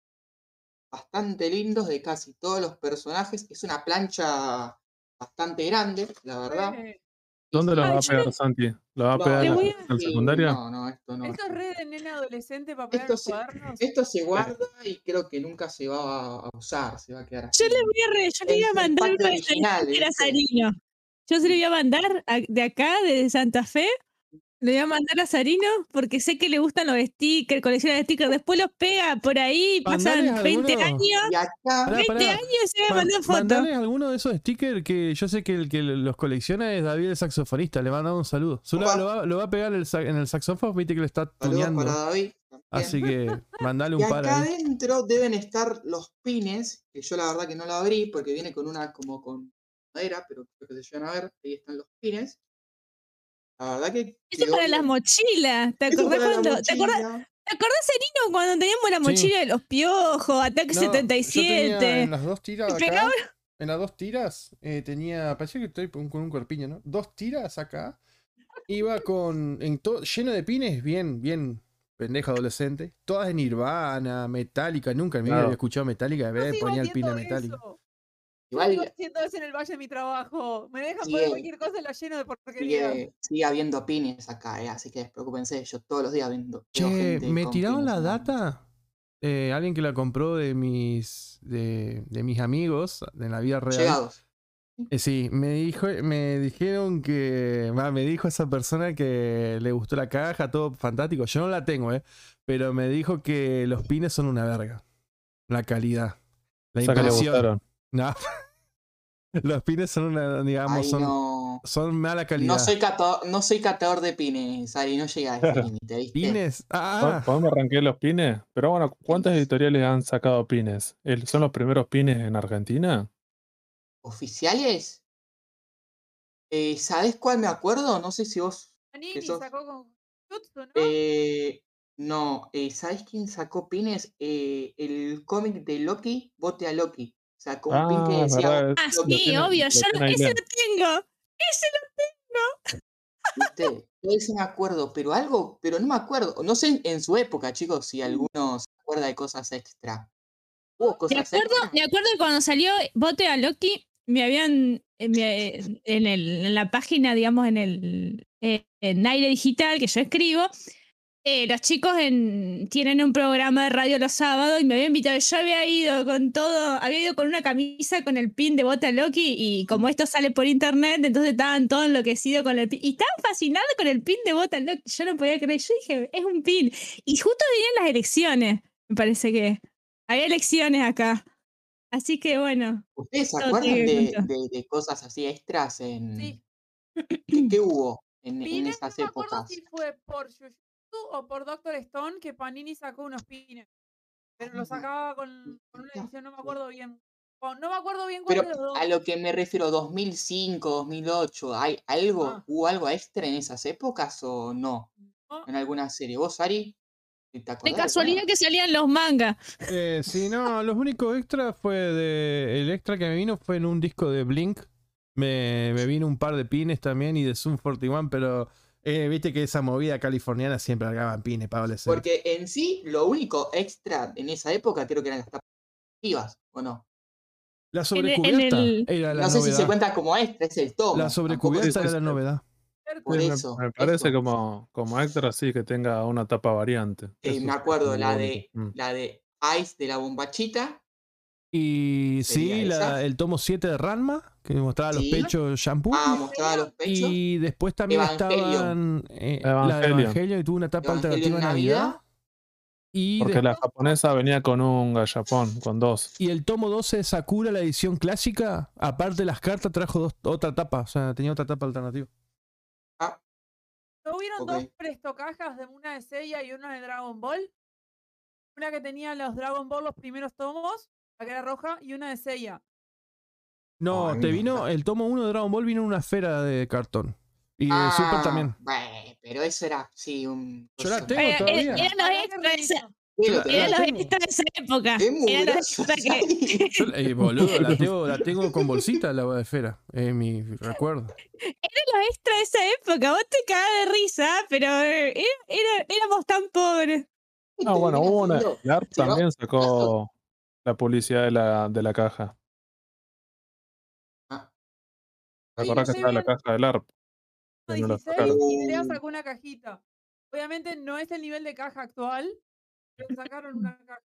[SPEAKER 3] bastante lindos de casi todos los personajes. Es una plancha bastante grande, la verdad.
[SPEAKER 5] Eh,
[SPEAKER 2] ¿Dónde lo
[SPEAKER 1] Ay,
[SPEAKER 2] va a pegar Santi? ¿Lo va a pegar en la,
[SPEAKER 1] a-
[SPEAKER 2] secundaria?
[SPEAKER 3] No, no, esto no.
[SPEAKER 5] Esto es re de nene adolescente para pegar
[SPEAKER 3] Esto se-
[SPEAKER 5] cuadernos.
[SPEAKER 3] Esto se guarda y creo que nunca se va a usar, se va a quedar así.
[SPEAKER 1] Yo le voy a, re- yo le voy a mandar de
[SPEAKER 3] original,
[SPEAKER 1] sticker a. Sarino. Yo se lo voy a mandar a- de acá, de Santa Fe. Le voy a mandar a Sarino porque sé que le gustan los stickers, colecciona de stickers. Después los pega por ahí, pasan
[SPEAKER 4] Mandales
[SPEAKER 1] 20
[SPEAKER 4] alguno.
[SPEAKER 1] años.
[SPEAKER 3] Y acá,
[SPEAKER 4] Pará,
[SPEAKER 1] 20
[SPEAKER 4] pará.
[SPEAKER 1] años y se va a
[SPEAKER 4] Ma-
[SPEAKER 1] mandar fotos.
[SPEAKER 4] mandale alguno de esos stickers que yo sé que el que los colecciona es David el saxofonista. Le manda un saludo.
[SPEAKER 3] Opa.
[SPEAKER 4] lo, va, lo va a pegar el en el saxofón, viste que le está tuneando.
[SPEAKER 3] para David. también.
[SPEAKER 4] Así que mandale
[SPEAKER 3] Y
[SPEAKER 4] un par
[SPEAKER 3] acá
[SPEAKER 4] ahí.
[SPEAKER 3] adentro deben estar los pines, que yo la verdad que no lo abrí porque viene con una como con madera, pero creo que se llegan a ver. Ahí están los pines. La verdad que.
[SPEAKER 1] Eso
[SPEAKER 3] quedó
[SPEAKER 1] para las mochilas. ¿Te acordás cuando? ¿Te acordás. ¿Te acordás, Serino, cuando teníamos la
[SPEAKER 4] Sí.
[SPEAKER 1] mochila de los piojos, Ataque
[SPEAKER 4] No, yo tenía
[SPEAKER 1] 77?
[SPEAKER 4] en las dos tiras
[SPEAKER 1] Y
[SPEAKER 4] acá.
[SPEAKER 1] pegaba-
[SPEAKER 4] En las dos tiras eh, tenía. Parecía que estoy con un cuerpiño, ¿no? Dos tiras acá. Iba con. En to- lleno de pines, bien, bien. Pendejo adolescente. Todas de Nirvana, Metallica. Nunca en mi vida
[SPEAKER 2] Claro.
[SPEAKER 4] había escuchado Metallica.
[SPEAKER 5] Yo
[SPEAKER 4] Me
[SPEAKER 5] sigo
[SPEAKER 4] ponía el pin
[SPEAKER 5] haciendo
[SPEAKER 4] Metallica.
[SPEAKER 5] eso.
[SPEAKER 3] Igual
[SPEAKER 5] sigo haciendo eso en el valle de mi trabajo. Me dejan poner
[SPEAKER 3] Sigue-
[SPEAKER 5] cualquier cosa y la lleno de porquería.
[SPEAKER 3] sigue, sigue habiendo pines acá, eh, así que despreocúpense. Yo todos los días vendo.
[SPEAKER 4] Che,
[SPEAKER 3] gente
[SPEAKER 4] me tiraron la data. eh, alguien que la compró de mis. de, de mis amigos en la vida real.
[SPEAKER 3] Llegados.
[SPEAKER 4] Eh, sí, me dijo, me dijeron que. me dijo esa persona que le gustó la caja, todo fantástico. Yo no la tengo, eh. Pero me dijo que los pines son una verga. La calidad. La
[SPEAKER 2] O sea que le
[SPEAKER 4] impresión. No. los pines son una, digamos,
[SPEAKER 3] Ay,
[SPEAKER 4] son,
[SPEAKER 3] no.
[SPEAKER 4] son mala calidad.
[SPEAKER 3] No soy, catador, no soy catador de pines, Ari, no llega a ese límite, ¿viste?
[SPEAKER 4] Pines.
[SPEAKER 2] ¿Po-
[SPEAKER 4] Ah,
[SPEAKER 2] ¿Podemos arrancar los pines? Pero bueno, ¿cuántas editoriales han sacado pines? ¿El- ¿Son los primeros pines en Argentina?
[SPEAKER 3] ¿Oficiales? Eh, ¿Sabés cuál me acuerdo? No sé si vos.
[SPEAKER 5] Panini
[SPEAKER 3] sos-
[SPEAKER 5] sacó con Jutsu, ¿no?
[SPEAKER 3] Eh, no, eh, ¿sabés quién sacó pines? Eh, el cómic de Loki, Bote a Loki. Sacó un pin que
[SPEAKER 2] Ah,
[SPEAKER 3] decía,
[SPEAKER 2] verdad.
[SPEAKER 1] Ah, sí,
[SPEAKER 2] tiene-
[SPEAKER 1] obvio.
[SPEAKER 2] lo
[SPEAKER 1] Yo lo- ese lo tengo. Ese lo
[SPEAKER 3] ¿viste? Yo ese me acuerdo, pero algo, pero no me acuerdo. No sé en, su época, chicos, si alguno se acuerda de cosas extra. ¿Hubo
[SPEAKER 1] Me acuerdo,
[SPEAKER 3] extra?
[SPEAKER 1] me acuerdo que cuando salió Bote a Loki, me habían eh, en, el, en la página, digamos, en el eh, en aire digital que yo escribo, eh, los chicos en- tienen un programa de radio los sábados y me habían invitado. Yo había ido con todo, había ido con una camisa con el pin de Bote a Loki y como esto sale por internet, entonces estaban todos enloquecidos con el pin. Y estaban fascinados con el pin de Bote a Loki. Yo no podía creer. Yo dije, es un pin. Y justo venían las elecciones, me parece que. Hay elecciones acá. Así que bueno.
[SPEAKER 3] ¿Ustedes se acuerdan de,
[SPEAKER 1] cuento.
[SPEAKER 3] de- de cosas así extras en.
[SPEAKER 5] Sí.
[SPEAKER 3] ¿Qué, qué hubo en, en esas
[SPEAKER 5] no me acuerdo
[SPEAKER 3] épocas?
[SPEAKER 5] si fue por o por Doctor Stone que Panini sacó unos pines. Pero los sacaba con, con una edición, no me acuerdo bien. o no me acuerdo bien cuál
[SPEAKER 3] Pero
[SPEAKER 5] de los dos.
[SPEAKER 3] a lo que me refiero, 2005, 2008, ¿hay algo,
[SPEAKER 5] Ah.
[SPEAKER 3] ¿hubo algo extra en esas épocas o no?
[SPEAKER 5] ¿no?
[SPEAKER 3] En alguna serie. ¿Vos, Ari? ¿Te
[SPEAKER 1] De casualidad que salían los mangas.
[SPEAKER 4] Eh, sí, no, los únicos extras fue de. El extra que me vino fue en un disco de Blink. Me, me vino un par de pines también y de Zoom 41, pero eh, viste que esa movida californiana siempre largaban pines para adolescentes.
[SPEAKER 3] Porque en sí, lo único extra en esa época creo que eran las tapas ¿o no?
[SPEAKER 4] La
[SPEAKER 1] en
[SPEAKER 4] sobrecubierta
[SPEAKER 1] el-
[SPEAKER 4] era la
[SPEAKER 3] no sé si se cuenta como extra, es el tomo.
[SPEAKER 4] la sobrecubierta era la novedad.
[SPEAKER 3] Por
[SPEAKER 2] me- parece como, como extra, sí, que tenga una tapa variante.
[SPEAKER 3] Eh, me acuerdo, la de,
[SPEAKER 2] Mm.
[SPEAKER 3] la de Ice de la bombachita.
[SPEAKER 4] Y sí,
[SPEAKER 3] ¿Sería
[SPEAKER 4] la- el tomo 7 de Ranma, que mostraba los
[SPEAKER 3] Sí.
[SPEAKER 4] pechos shampoo.
[SPEAKER 3] Ah, mostraba los pechos.
[SPEAKER 4] y después también
[SPEAKER 3] Evangelion.
[SPEAKER 4] estaban eh, la de
[SPEAKER 2] Evangelion.
[SPEAKER 4] Evangelio y tuvo una tapa
[SPEAKER 3] Evangelion
[SPEAKER 4] alternativa en Navidad.
[SPEAKER 3] Navidad.
[SPEAKER 4] Y,
[SPEAKER 2] Porque
[SPEAKER 4] después-
[SPEAKER 2] la japonesa venía con un gallapón, con dos.
[SPEAKER 4] y el tomo 12 de Sakura, la edición clásica, aparte de las cartas, trajo dos- otra tapa. O sea, tenía otra tapa alternativa.
[SPEAKER 5] ¿No hubieron
[SPEAKER 3] Ok.
[SPEAKER 5] dos prestocajas de una de Seiya y una de Dragon Ball? Una que tenía los Dragon Ball los primeros tomos, que era roja, y una de Seiya.
[SPEAKER 4] No, te vino, el tomo 1 de Dragon Ball vino en una esfera de cartón. Y de
[SPEAKER 3] Ah,
[SPEAKER 4] Super también.
[SPEAKER 3] bueno, pero eso era, sí, un.
[SPEAKER 4] Yo la tengo
[SPEAKER 1] Pero,
[SPEAKER 4] todavía.
[SPEAKER 1] eh, eran los
[SPEAKER 5] Ojalá que
[SPEAKER 1] extras
[SPEAKER 4] la
[SPEAKER 1] los extras de esa época. Eran los extras que.
[SPEAKER 4] Yo, eh, boludo, la tengo, la tengo con bolsita la esfera. Es mi recuerdo.
[SPEAKER 1] los extras de esa época. Vos te cagás de risa, pero eh, era- era- éramos tan pobres.
[SPEAKER 2] No, Ah, bueno, hubo una.
[SPEAKER 3] Terminás
[SPEAKER 2] y ARP
[SPEAKER 3] Sí, ¿no?
[SPEAKER 2] también sacó la publicidad de la, de la caja.
[SPEAKER 3] Ah,
[SPEAKER 2] ¿Te
[SPEAKER 3] ahí
[SPEAKER 2] acordás que estaba la caja del ARP? No la
[SPEAKER 5] 16
[SPEAKER 2] sacaron.
[SPEAKER 5] y sacó una cajita. Obviamente no es el nivel de caja actual, pero sacaron una caja.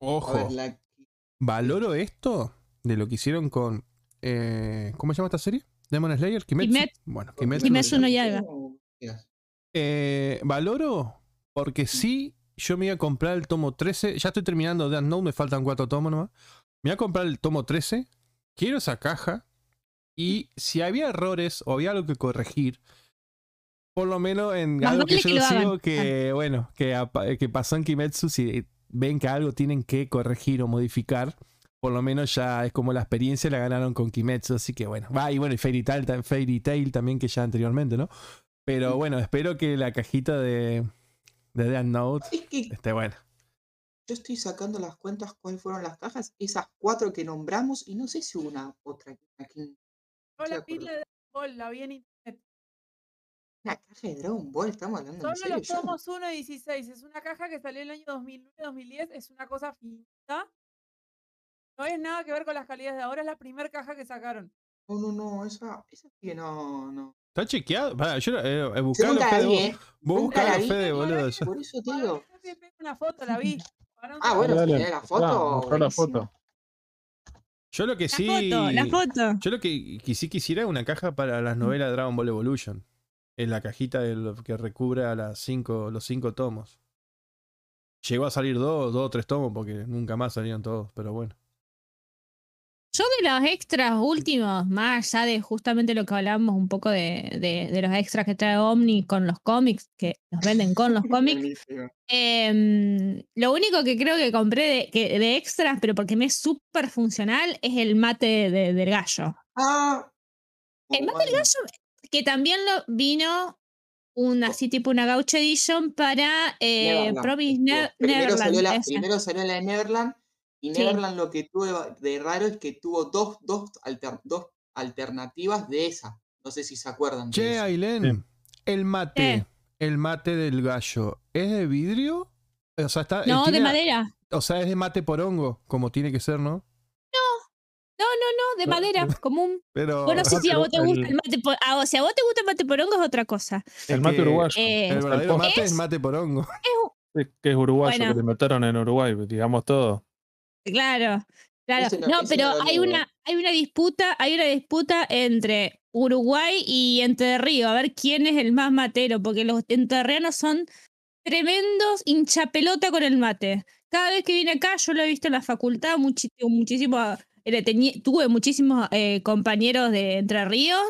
[SPEAKER 4] Ojo,
[SPEAKER 3] ver, la-
[SPEAKER 4] valoro esto de lo que hicieron con. eh, ¿Cómo se llama esta serie? Demon Slayer, Kimetsu.
[SPEAKER 1] Kimet-
[SPEAKER 4] Bueno, Kimetsu.
[SPEAKER 1] Kimetsu no Yaiba.
[SPEAKER 4] Eh, valoro porque sí, yo me iba a comprar el tomo 13. Ya estoy terminando de Unknown, me faltan cuatro tomos nomás. Me iba a comprar el tomo 13. Quiero esa caja. Y si había errores o había algo que corregir, por lo menos en
[SPEAKER 1] Más
[SPEAKER 4] algo que yo
[SPEAKER 1] que lo
[SPEAKER 4] sigo, que bueno, que, que pasó en Kimetsu, si ven que algo tienen que corregir o modificar, por lo menos ya es como la experiencia la ganaron con Kimetsu, así que bueno. Va, y bueno, y Fairy Tail, ta- Fairy Tail también que ya anteriormente, ¿no? Pero bueno, espero que la cajita de, de Death Note
[SPEAKER 3] Es que
[SPEAKER 4] esté buena.
[SPEAKER 3] yo estoy sacando las cuentas cuáles fueron las cajas, esas cuatro que nombramos, y no sé si hubo una otra aquí.
[SPEAKER 5] Yo
[SPEAKER 3] Sí,
[SPEAKER 5] la vi
[SPEAKER 3] acuerdo.
[SPEAKER 5] la de Ball, la vi en internet.
[SPEAKER 3] Una caja de Dragon Ball, estamos hablando en
[SPEAKER 5] Solo los
[SPEAKER 3] no-
[SPEAKER 5] tomos 1 y 16. Es una caja que salió en el año 2009-2010. Es una cosa finita. No es nada que ver con las calidades de ahora. Es la primera caja que sacaron.
[SPEAKER 3] No, no, no, esa, esa sí que no, no.
[SPEAKER 4] ¿Está chequeado? Pará, yo eh, eh, buscalo,
[SPEAKER 3] nunca la
[SPEAKER 4] Fede,
[SPEAKER 3] vi,
[SPEAKER 4] vos-
[SPEAKER 3] ¿eh?
[SPEAKER 4] vos
[SPEAKER 3] la
[SPEAKER 4] buscalo. Fede, boludo.
[SPEAKER 3] Por eso te
[SPEAKER 5] Para
[SPEAKER 3] digo.
[SPEAKER 5] una foto, la vi.
[SPEAKER 3] Ah, bueno,
[SPEAKER 2] Dale,
[SPEAKER 3] tenés la foto.
[SPEAKER 2] mostrá la foto.
[SPEAKER 4] Yo lo que
[SPEAKER 1] La
[SPEAKER 4] sí.
[SPEAKER 1] foto, la foto.
[SPEAKER 4] Yo lo que, que sí quisiera es una caja para las novelas de Dragon Ball Evolution. En la cajita de lo que recubre a las cinco, los cinco tomos. Llegó a salir dos, dos o tres tomos porque nunca más salían todos, pero bueno.
[SPEAKER 1] Yo de los extras últimos, más allá de justamente lo que hablábamos un poco de, de- de los extras que trae Omni con los cómics, que los venden con los cómics, em, lo único que creo que compré de, que- de extras, pero porque me es súper funcional, es el mate de- del gallo.
[SPEAKER 3] Ah.
[SPEAKER 1] El
[SPEAKER 3] muy
[SPEAKER 1] mate del gallo, que también lo vino una así tipo una Gaucho Edition para eh,
[SPEAKER 3] Neverland,
[SPEAKER 1] Promise
[SPEAKER 3] estuvo.
[SPEAKER 1] Ne-
[SPEAKER 3] primero,
[SPEAKER 1] Neverland.
[SPEAKER 3] salió la,
[SPEAKER 1] esa.
[SPEAKER 3] primero salió la de Neverland y
[SPEAKER 1] Sí.
[SPEAKER 3] Neverland lo que tuvo de raro es que tuvo dos, dos, alter- dos alternativas de esa. No sé si se acuerdan. de
[SPEAKER 4] Che. Ailén, el mate,
[SPEAKER 1] Eh.
[SPEAKER 4] el mate del gallo, ¿es de vidrio? O sea, está, eh,
[SPEAKER 1] No, de madera.
[SPEAKER 4] O sea, es de mate por hongo, como tiene que ser, ¿no?
[SPEAKER 1] No, no, no, de madera, común.
[SPEAKER 4] Pero.
[SPEAKER 1] Bueno, no sé si a vos te gusta
[SPEAKER 2] el-
[SPEAKER 1] el mate por... ah, o sea, a vos te gusta el mate porongo es otra cosa.
[SPEAKER 2] El
[SPEAKER 4] Es
[SPEAKER 2] mate
[SPEAKER 4] que
[SPEAKER 2] uruguayo.
[SPEAKER 1] Eh,
[SPEAKER 4] el verdadero mate es
[SPEAKER 1] es-
[SPEAKER 4] mate por hongo.
[SPEAKER 2] Sí, que es uruguayo,
[SPEAKER 1] Bueno.
[SPEAKER 2] que le inventaron en Uruguay, digamos todo.
[SPEAKER 1] Claro, claro.
[SPEAKER 3] No-
[SPEAKER 1] pero hay una, hay una disputa, hay una disputa entre Uruguay y Entre Ríos, a ver quién es el más matero, porque los entrerrianos son tremendos hinchapelota con el mate. Cada vez que viene acá, yo lo he visto en la facultad, muchi- muchísimo, eh, tuve muchísimos eh, compañeros de Entre Ríos,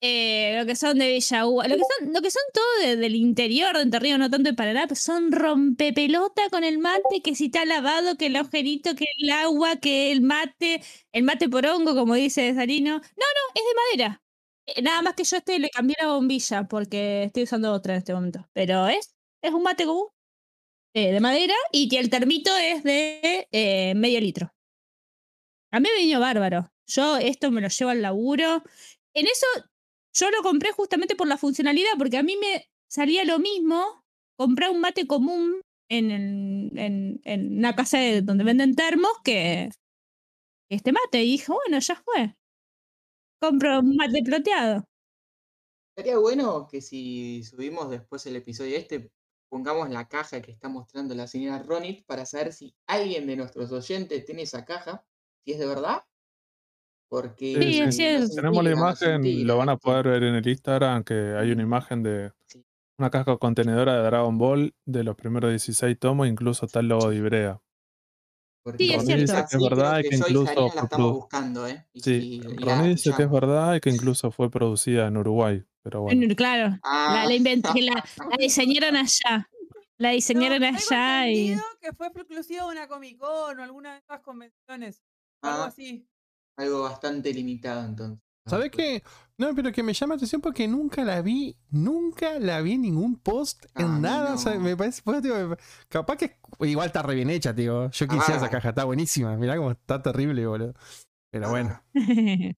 [SPEAKER 1] eh, lo que son de Villagua, lo que son, lo que son todo de- del interior de Entre Ríos, no tanto de Paraná, son rompepelota con el mate, que si está lavado, que el agujerito, que el agua, que el mate, el mate porongo, como dice Salino. No, no, es de madera. Eh, Nada más que yo este le cambié la bombilla porque estoy usando otra en este momento. Pero es, es un mate común eh, de madera y que el termito es de medio litro. A mí me vino bárbaro. Yo esto me lo llevo al laburo. En eso yo lo compré justamente por la funcionalidad, porque a mí me salía lo mismo comprar un mate común en, una casa de- donde venden termos que este mate. Y dije, bueno, ya fue. Compro un mate ploteado.
[SPEAKER 3] Estaría bueno que si subimos después el episodio este, pongamos la caja que está mostrando la señora Ronit para saber si alguien de nuestros oyentes tiene esa caja, si es de verdad. Porque
[SPEAKER 2] Sí,
[SPEAKER 1] Sí, cierto.
[SPEAKER 2] Tenemos la imagen, lo van a poder ver en el Instagram, que hay una imagen de
[SPEAKER 3] Sí.
[SPEAKER 2] una caja contenedora de Dragon Ball de los primeros 16 tomos, incluso está el logo de Ibrea.
[SPEAKER 1] Sí, es cierto.
[SPEAKER 3] dice
[SPEAKER 2] Que es verdad y que incluso fue
[SPEAKER 3] buscando, ¿eh? Y
[SPEAKER 2] Sí,
[SPEAKER 3] y
[SPEAKER 2] Ronnie dice que es verdad y que incluso fue producida en Uruguay, pero bueno.
[SPEAKER 1] En- Claro, la,
[SPEAKER 3] Ah,
[SPEAKER 1] la, que la, la diseñaron allá. La diseñaron
[SPEAKER 5] No,
[SPEAKER 1] allá y.
[SPEAKER 5] entendido que fue exclusiva de una Comic Con o alguna de esas convenciones. Algo
[SPEAKER 3] ah,
[SPEAKER 5] así.
[SPEAKER 3] Algo bastante limitado entonces.
[SPEAKER 4] ¿Sabes qué? No, pero que me llama la atención porque nunca la vi, nunca la vi en ningún post, en nada. o sea, me parece, pues, tío, capaz que igual está re bien hecha, tío. Yo quisiera esa
[SPEAKER 3] Ah.
[SPEAKER 4] caja, está buenísima. Mirá cómo está terrible, boludo. Pero bueno.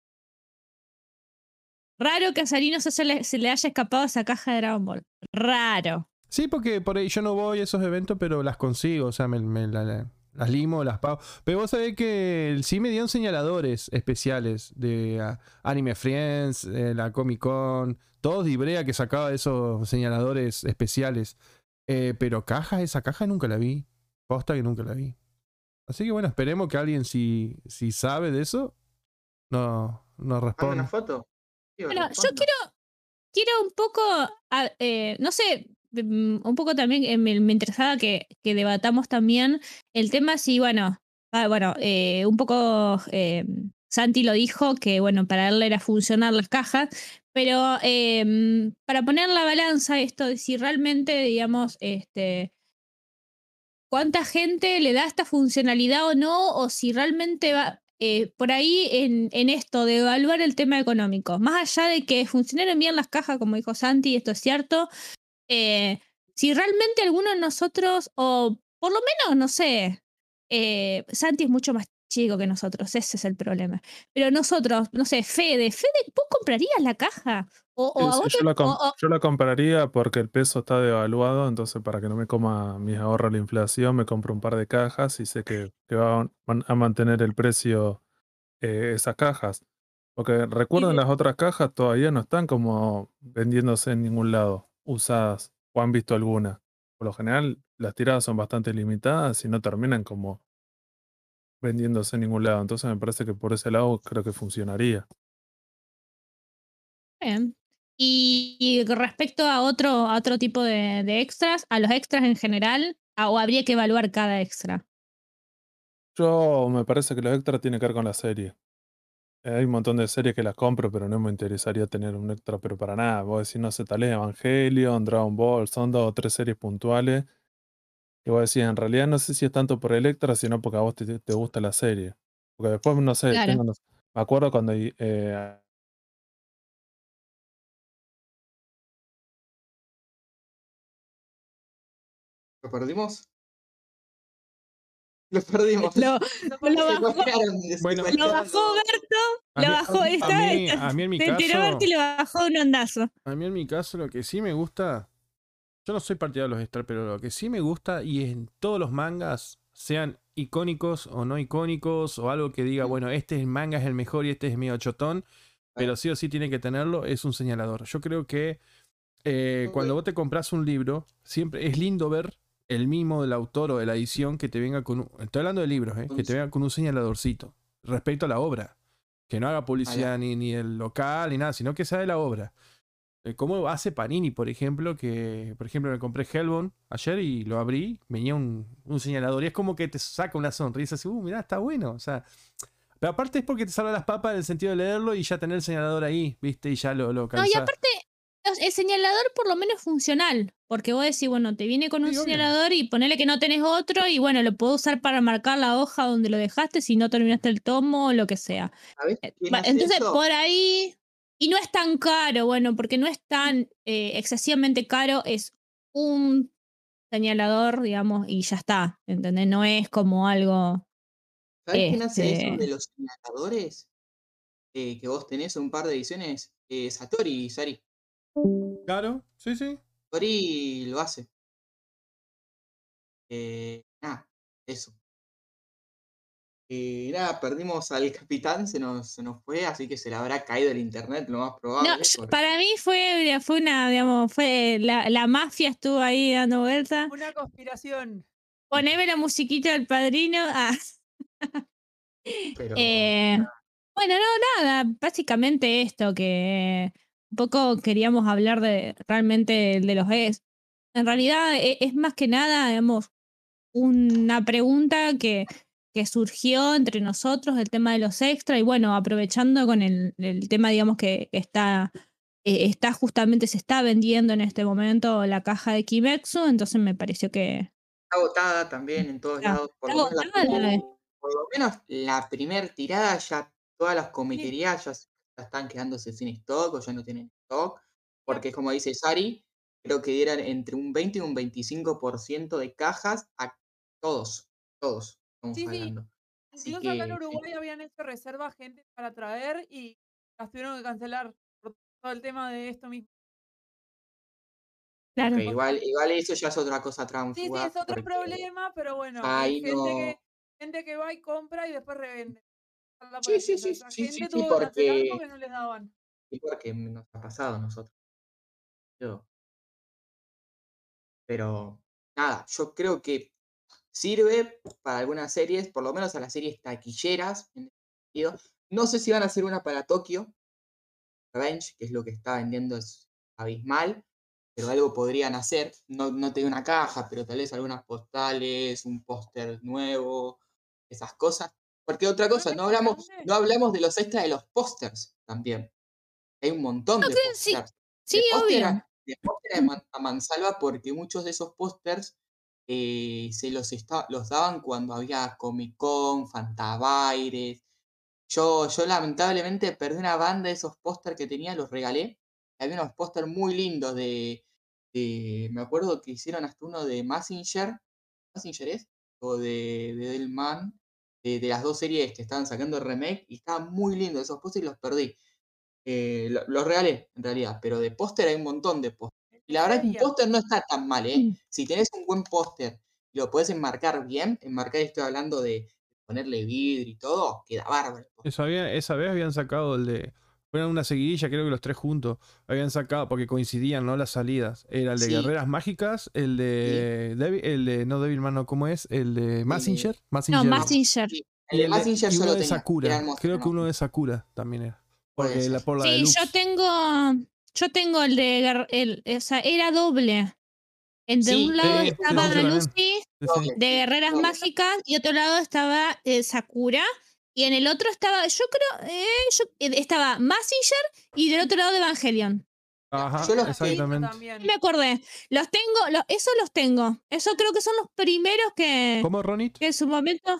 [SPEAKER 1] Raro que a Sarino se le, se le haya escapado esa caja de Dragon Ball. Raro.
[SPEAKER 4] Sí, porque por ahí yo no voy a esos eventos, pero las consigo, o sea, me, me la- la- las limo, las pago. Pero vos sabés que sí me dieron señaladores especiales de ah, Anime Friends, eh, la Comic Con, todos de Ibrea que sacaba esos señaladores especiales. Eh, pero caja, esa caja nunca la vi. Posta que nunca la vi. Así que bueno, esperemos que alguien si, si sabe de eso, no, no responda.
[SPEAKER 3] una foto.
[SPEAKER 1] Bueno, yo quiero, quiero un poco, a- eh, no sé, un poco también eh, me, interesaba que, que debatamos también el tema si, bueno, ah, bueno, eh, un poco eh, Santi lo dijo, que bueno, para él era funcionar las cajas, pero eh, para poner la balanza esto de si realmente, digamos, este, cuánta gente le da esta funcionalidad o no, o si realmente va por ahí en, en esto de evaluar el tema económico. Más allá de que funcionaron bien las cajas, como dijo Santi, esto es cierto, eh, si realmente alguno de nosotros, o por lo menos, no sé, eh, Santi es mucho más chico que nosotros, ese es el problema. Pero nosotros, no sé, Fede, Fede, ¿vos comprarías la caja? O, o
[SPEAKER 2] Sí,
[SPEAKER 1] a
[SPEAKER 2] sí,
[SPEAKER 1] vos
[SPEAKER 2] yo, la com-
[SPEAKER 1] o- o-
[SPEAKER 2] yo la compraría porque el peso está devaluado, entonces para que no me coma mis ahorros la inflación, me compro un par de cajas y sé que, que van a mantener el precio eh, esas cajas. Porque recuerden,
[SPEAKER 1] de-
[SPEAKER 2] las otras cajas todavía no están como vendiéndose en ningún lado, usadas, o han visto alguna. Por lo general, las tiradas son bastante limitadas y no terminan como vendiéndose en ningún lado. Entonces me parece que por ese lado creo que funcionaría.
[SPEAKER 1] Bien. Y, y respecto a otro, a otro tipo de, de extras, a los extras en general, o habría que evaluar cada extra.
[SPEAKER 2] Yo me parece que los extras tienen que ver con la serie. Eh, Hay un montón de series que las compro, pero no me interesaría tener un extra, pero para nada. Vos decís, no sé, tal vez Evangelion, Dragon Ball, son dos o tres series puntuales. Y vos decís, en realidad no sé si es tanto por el extra, sino porque a vos te, te gusta la serie. Porque después, no sé,
[SPEAKER 1] Claro.
[SPEAKER 2] tengo, no sé, me acuerdo cuando eh,
[SPEAKER 3] ¿Lo perdimos? Lo perdimos.
[SPEAKER 1] Lo, lo bajó,
[SPEAKER 4] Bueno.
[SPEAKER 1] lo bajó. Berto,
[SPEAKER 4] A
[SPEAKER 1] lo
[SPEAKER 4] mí-
[SPEAKER 1] bajó.
[SPEAKER 4] a
[SPEAKER 1] está-
[SPEAKER 4] mí-
[SPEAKER 1] está-
[SPEAKER 4] a mí en mi
[SPEAKER 1] se enteró Berto y le bajó un ondazo.
[SPEAKER 4] A mí en mi caso lo que sí me gusta, yo no soy partidario de los extras, pero lo que sí me gusta y en todos los mangas, sean icónicos o no icónicos, o algo que diga, bueno, este manga es el mejor y este es medio chotón, pero sí o sí tiene que tenerlo, es un señalador. Yo creo que eh, cuando vos te compras un libro, siempre es lindo ver el mimo del autor o de la edición que te venga con un, estoy hablando de libros, ¿eh? que te venga con un señaladorcito respecto a la obra. Que no haga publicidad ni, ni del local ni nada, sino que sea de la obra. Eh, Como hace Panini, por ejemplo, que por ejemplo me compré Hellbound ayer y lo abrí, venía un, un señalador y es como que te saca una sonrisa, así, uh, mirá, está bueno. O sea, pero aparte es porque te salva las papas en el sentido de leerlo y ya tener el señalador ahí, ¿viste? Y ya lo, lo
[SPEAKER 1] No, y aparte, el señalador por lo menos es funcional, porque vos decís, bueno, te viene con un
[SPEAKER 4] Sí, obvio.
[SPEAKER 1] señalador y ponele que no tenés otro y bueno, lo puedo usar para marcar la hoja donde lo dejaste si no terminaste el tomo o lo que sea.
[SPEAKER 3] ¿Sabés
[SPEAKER 1] Eh,
[SPEAKER 3] quién
[SPEAKER 1] Entonces,
[SPEAKER 3] eso?
[SPEAKER 1] por ahí, y no es tan caro, bueno, porque no es tan eh, excesivamente caro, es un señalador, digamos, y ya está, ¿entendés? No es como algo...
[SPEAKER 3] ¿Sabés quién hace eso
[SPEAKER 1] este-
[SPEAKER 3] de los señaladores? Eh, que vos tenés un par de ediciones. Eh, Satori y Sari.
[SPEAKER 4] Claro, sí, sí.
[SPEAKER 3] Satori lo hace. Eh, nada, eso. Eh, nada, perdimos al capitán, se nos, se nos fue, así que se le habrá caído el internet, lo más probable.
[SPEAKER 1] No,
[SPEAKER 3] porque-
[SPEAKER 1] para mí fue, fue una, digamos, fue la, la mafia estuvo ahí dando vuelta.
[SPEAKER 5] Una conspiración.
[SPEAKER 1] Poneme la musiquita del padrino. Ah.
[SPEAKER 3] pero-
[SPEAKER 1] Eh, bueno, no, nada, básicamente esto, que un poco queríamos hablar de realmente de los es. En realidad e- es, más que nada, digamos, una pregunta que, que surgió entre nosotros, el tema de los extras, y bueno, aprovechando con el, el tema, digamos, que está, eh, está justamente, se está vendiendo en este momento la caja de Kimetsu, entonces me pareció que...
[SPEAKER 3] Está agotada también en todos
[SPEAKER 1] Está-
[SPEAKER 3] lados. Por
[SPEAKER 1] está
[SPEAKER 3] lo, menos la, por lo menos la primer tirada ya todas las comiquerías ya, s- ya están quedándose sin stock o ya no tienen stock. Porque como dice Sari, creo que dieran entre un 20 y un 25% de cajas a todos. Todos estamos
[SPEAKER 5] Sí, sí.
[SPEAKER 3] hablando.
[SPEAKER 5] Incluso acá en
[SPEAKER 3] sí.
[SPEAKER 5] Uruguay habían hecho reserva gente para traer y las tuvieron que cancelar por todo el tema de esto mismo.
[SPEAKER 1] Claro.
[SPEAKER 3] Igual, igual eso ya es otra cosa
[SPEAKER 5] Sí, sí,
[SPEAKER 3] tránfuga.
[SPEAKER 5] es otro
[SPEAKER 3] porque
[SPEAKER 5] problema, pero bueno, hay
[SPEAKER 3] ahí
[SPEAKER 5] gente,
[SPEAKER 3] no.
[SPEAKER 5] que, gente que va y compra y después revende. La
[SPEAKER 3] Sí, sí, sí, sí, sí,
[SPEAKER 5] que
[SPEAKER 3] porque,
[SPEAKER 5] porque no les daban.
[SPEAKER 3] sí, porque nos ha pasado a nosotros. Yo- Pero nada, yo creo que sirve para algunas series, por lo menos a las series taquilleras. en sentido. No sé si van a hacer una para Tokio, Revenge, que es lo que está vendiendo es abismal, pero algo podrían hacer. No, no te una caja, pero tal vez algunas postales, un póster nuevo, esas cosas. Porque otra
[SPEAKER 5] Creo
[SPEAKER 3] cosa, no hablamos, no hablamos de los extras de los pósters también. Hay un montón
[SPEAKER 1] No,
[SPEAKER 3] de
[SPEAKER 1] creo que sí.
[SPEAKER 3] pósters.
[SPEAKER 1] Sí,
[SPEAKER 3] de póster
[SPEAKER 1] obvio.
[SPEAKER 3] a, de man- a mansalva porque muchos de esos pósters eh, se los, los daban cuando había Comic Con, Fantabaires. Yo, yo lamentablemente perdí una banda de esos pósters que tenía, los regalé. Había unos pósters muy lindos de, de- Me acuerdo que hicieron hasta uno de Massinger. ¿Massinger es? O de, de Delman. De, de las dos series que estaban sacando el remake. Y estaban muy lindos esos pósters y los perdí. Eh, lo- los regalé, en realidad. Pero de póster hay un montón de pósters. Y la verdad que un póster no está tan mal, ¿eh?
[SPEAKER 1] Mm.
[SPEAKER 3] Si tenés un buen póster y lo podés enmarcar bien, enmarcar estoy hablando de ponerle vidrio y todo, queda bárbaro. póster.
[SPEAKER 4] Eso había- esa vez habían sacado el de. Fueron una seguidilla, creo que los tres juntos. Habían sacado, porque coincidían, ¿no? Las salidas. Era el de
[SPEAKER 3] Sí.
[SPEAKER 4] Guerreras Mágicas, el de. Devi- el de. No Devilman, no, ¿cómo es? El de Massinger.
[SPEAKER 1] No,
[SPEAKER 4] Massinger.
[SPEAKER 1] Massinger.
[SPEAKER 3] Sí,
[SPEAKER 4] y
[SPEAKER 3] el de
[SPEAKER 4] el
[SPEAKER 3] Mazinger
[SPEAKER 4] y uno de
[SPEAKER 3] tenía.
[SPEAKER 4] Sakura.
[SPEAKER 3] hermoso,
[SPEAKER 4] Creo que uno de Sakura también era.
[SPEAKER 3] Puede
[SPEAKER 4] Porque la,
[SPEAKER 3] ser.
[SPEAKER 4] por la
[SPEAKER 1] Sí, yo tengo. Yo tengo el de. El, o sea, era doble. En de
[SPEAKER 3] Sí,
[SPEAKER 1] un lado
[SPEAKER 4] sí, sí,
[SPEAKER 1] estaba
[SPEAKER 4] sí.
[SPEAKER 1] Lucy
[SPEAKER 4] Sí, sí.
[SPEAKER 1] De
[SPEAKER 3] sí,
[SPEAKER 1] Guerreras
[SPEAKER 3] doble.
[SPEAKER 1] Mágicas y otro lado estaba eh, Sakura. Y en el otro estaba, yo creo, eh, yo- eh, estaba Massinger y del otro lado Evangelion.
[SPEAKER 4] Ajá,
[SPEAKER 3] Yo los tengo.
[SPEAKER 4] exactamente.
[SPEAKER 5] también.
[SPEAKER 1] Sí Me acordé. Los tengo, los, esos los tengo. Eso creo que son los primeros que,
[SPEAKER 4] ¿Cómo, Ronit?
[SPEAKER 1] que en su momento.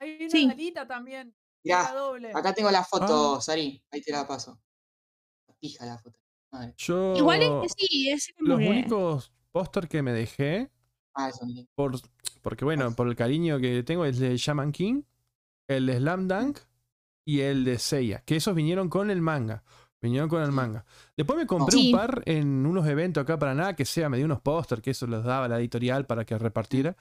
[SPEAKER 5] Hay una
[SPEAKER 1] Sí.
[SPEAKER 5] También.
[SPEAKER 3] Mirá,
[SPEAKER 5] doble.
[SPEAKER 3] acá tengo la foto,
[SPEAKER 4] Ah.
[SPEAKER 3] Sari. Ahí te la paso. Pija la foto. Madre.
[SPEAKER 4] Yo.
[SPEAKER 1] Igual es que sí, es
[SPEAKER 4] Los
[SPEAKER 1] que-
[SPEAKER 4] únicos póster que me dejé,
[SPEAKER 3] Ah, eso
[SPEAKER 4] por, porque bueno, por el cariño que tengo, es el de Shaman King, el de Slam Dunk y el de Seiya, que esos vinieron con el manga. Vinieron con el manga. Después me compré
[SPEAKER 1] Sí.
[SPEAKER 4] un par en unos eventos acá para nada, que sea, me dio unos póster, que eso los daba la editorial para que repartiera.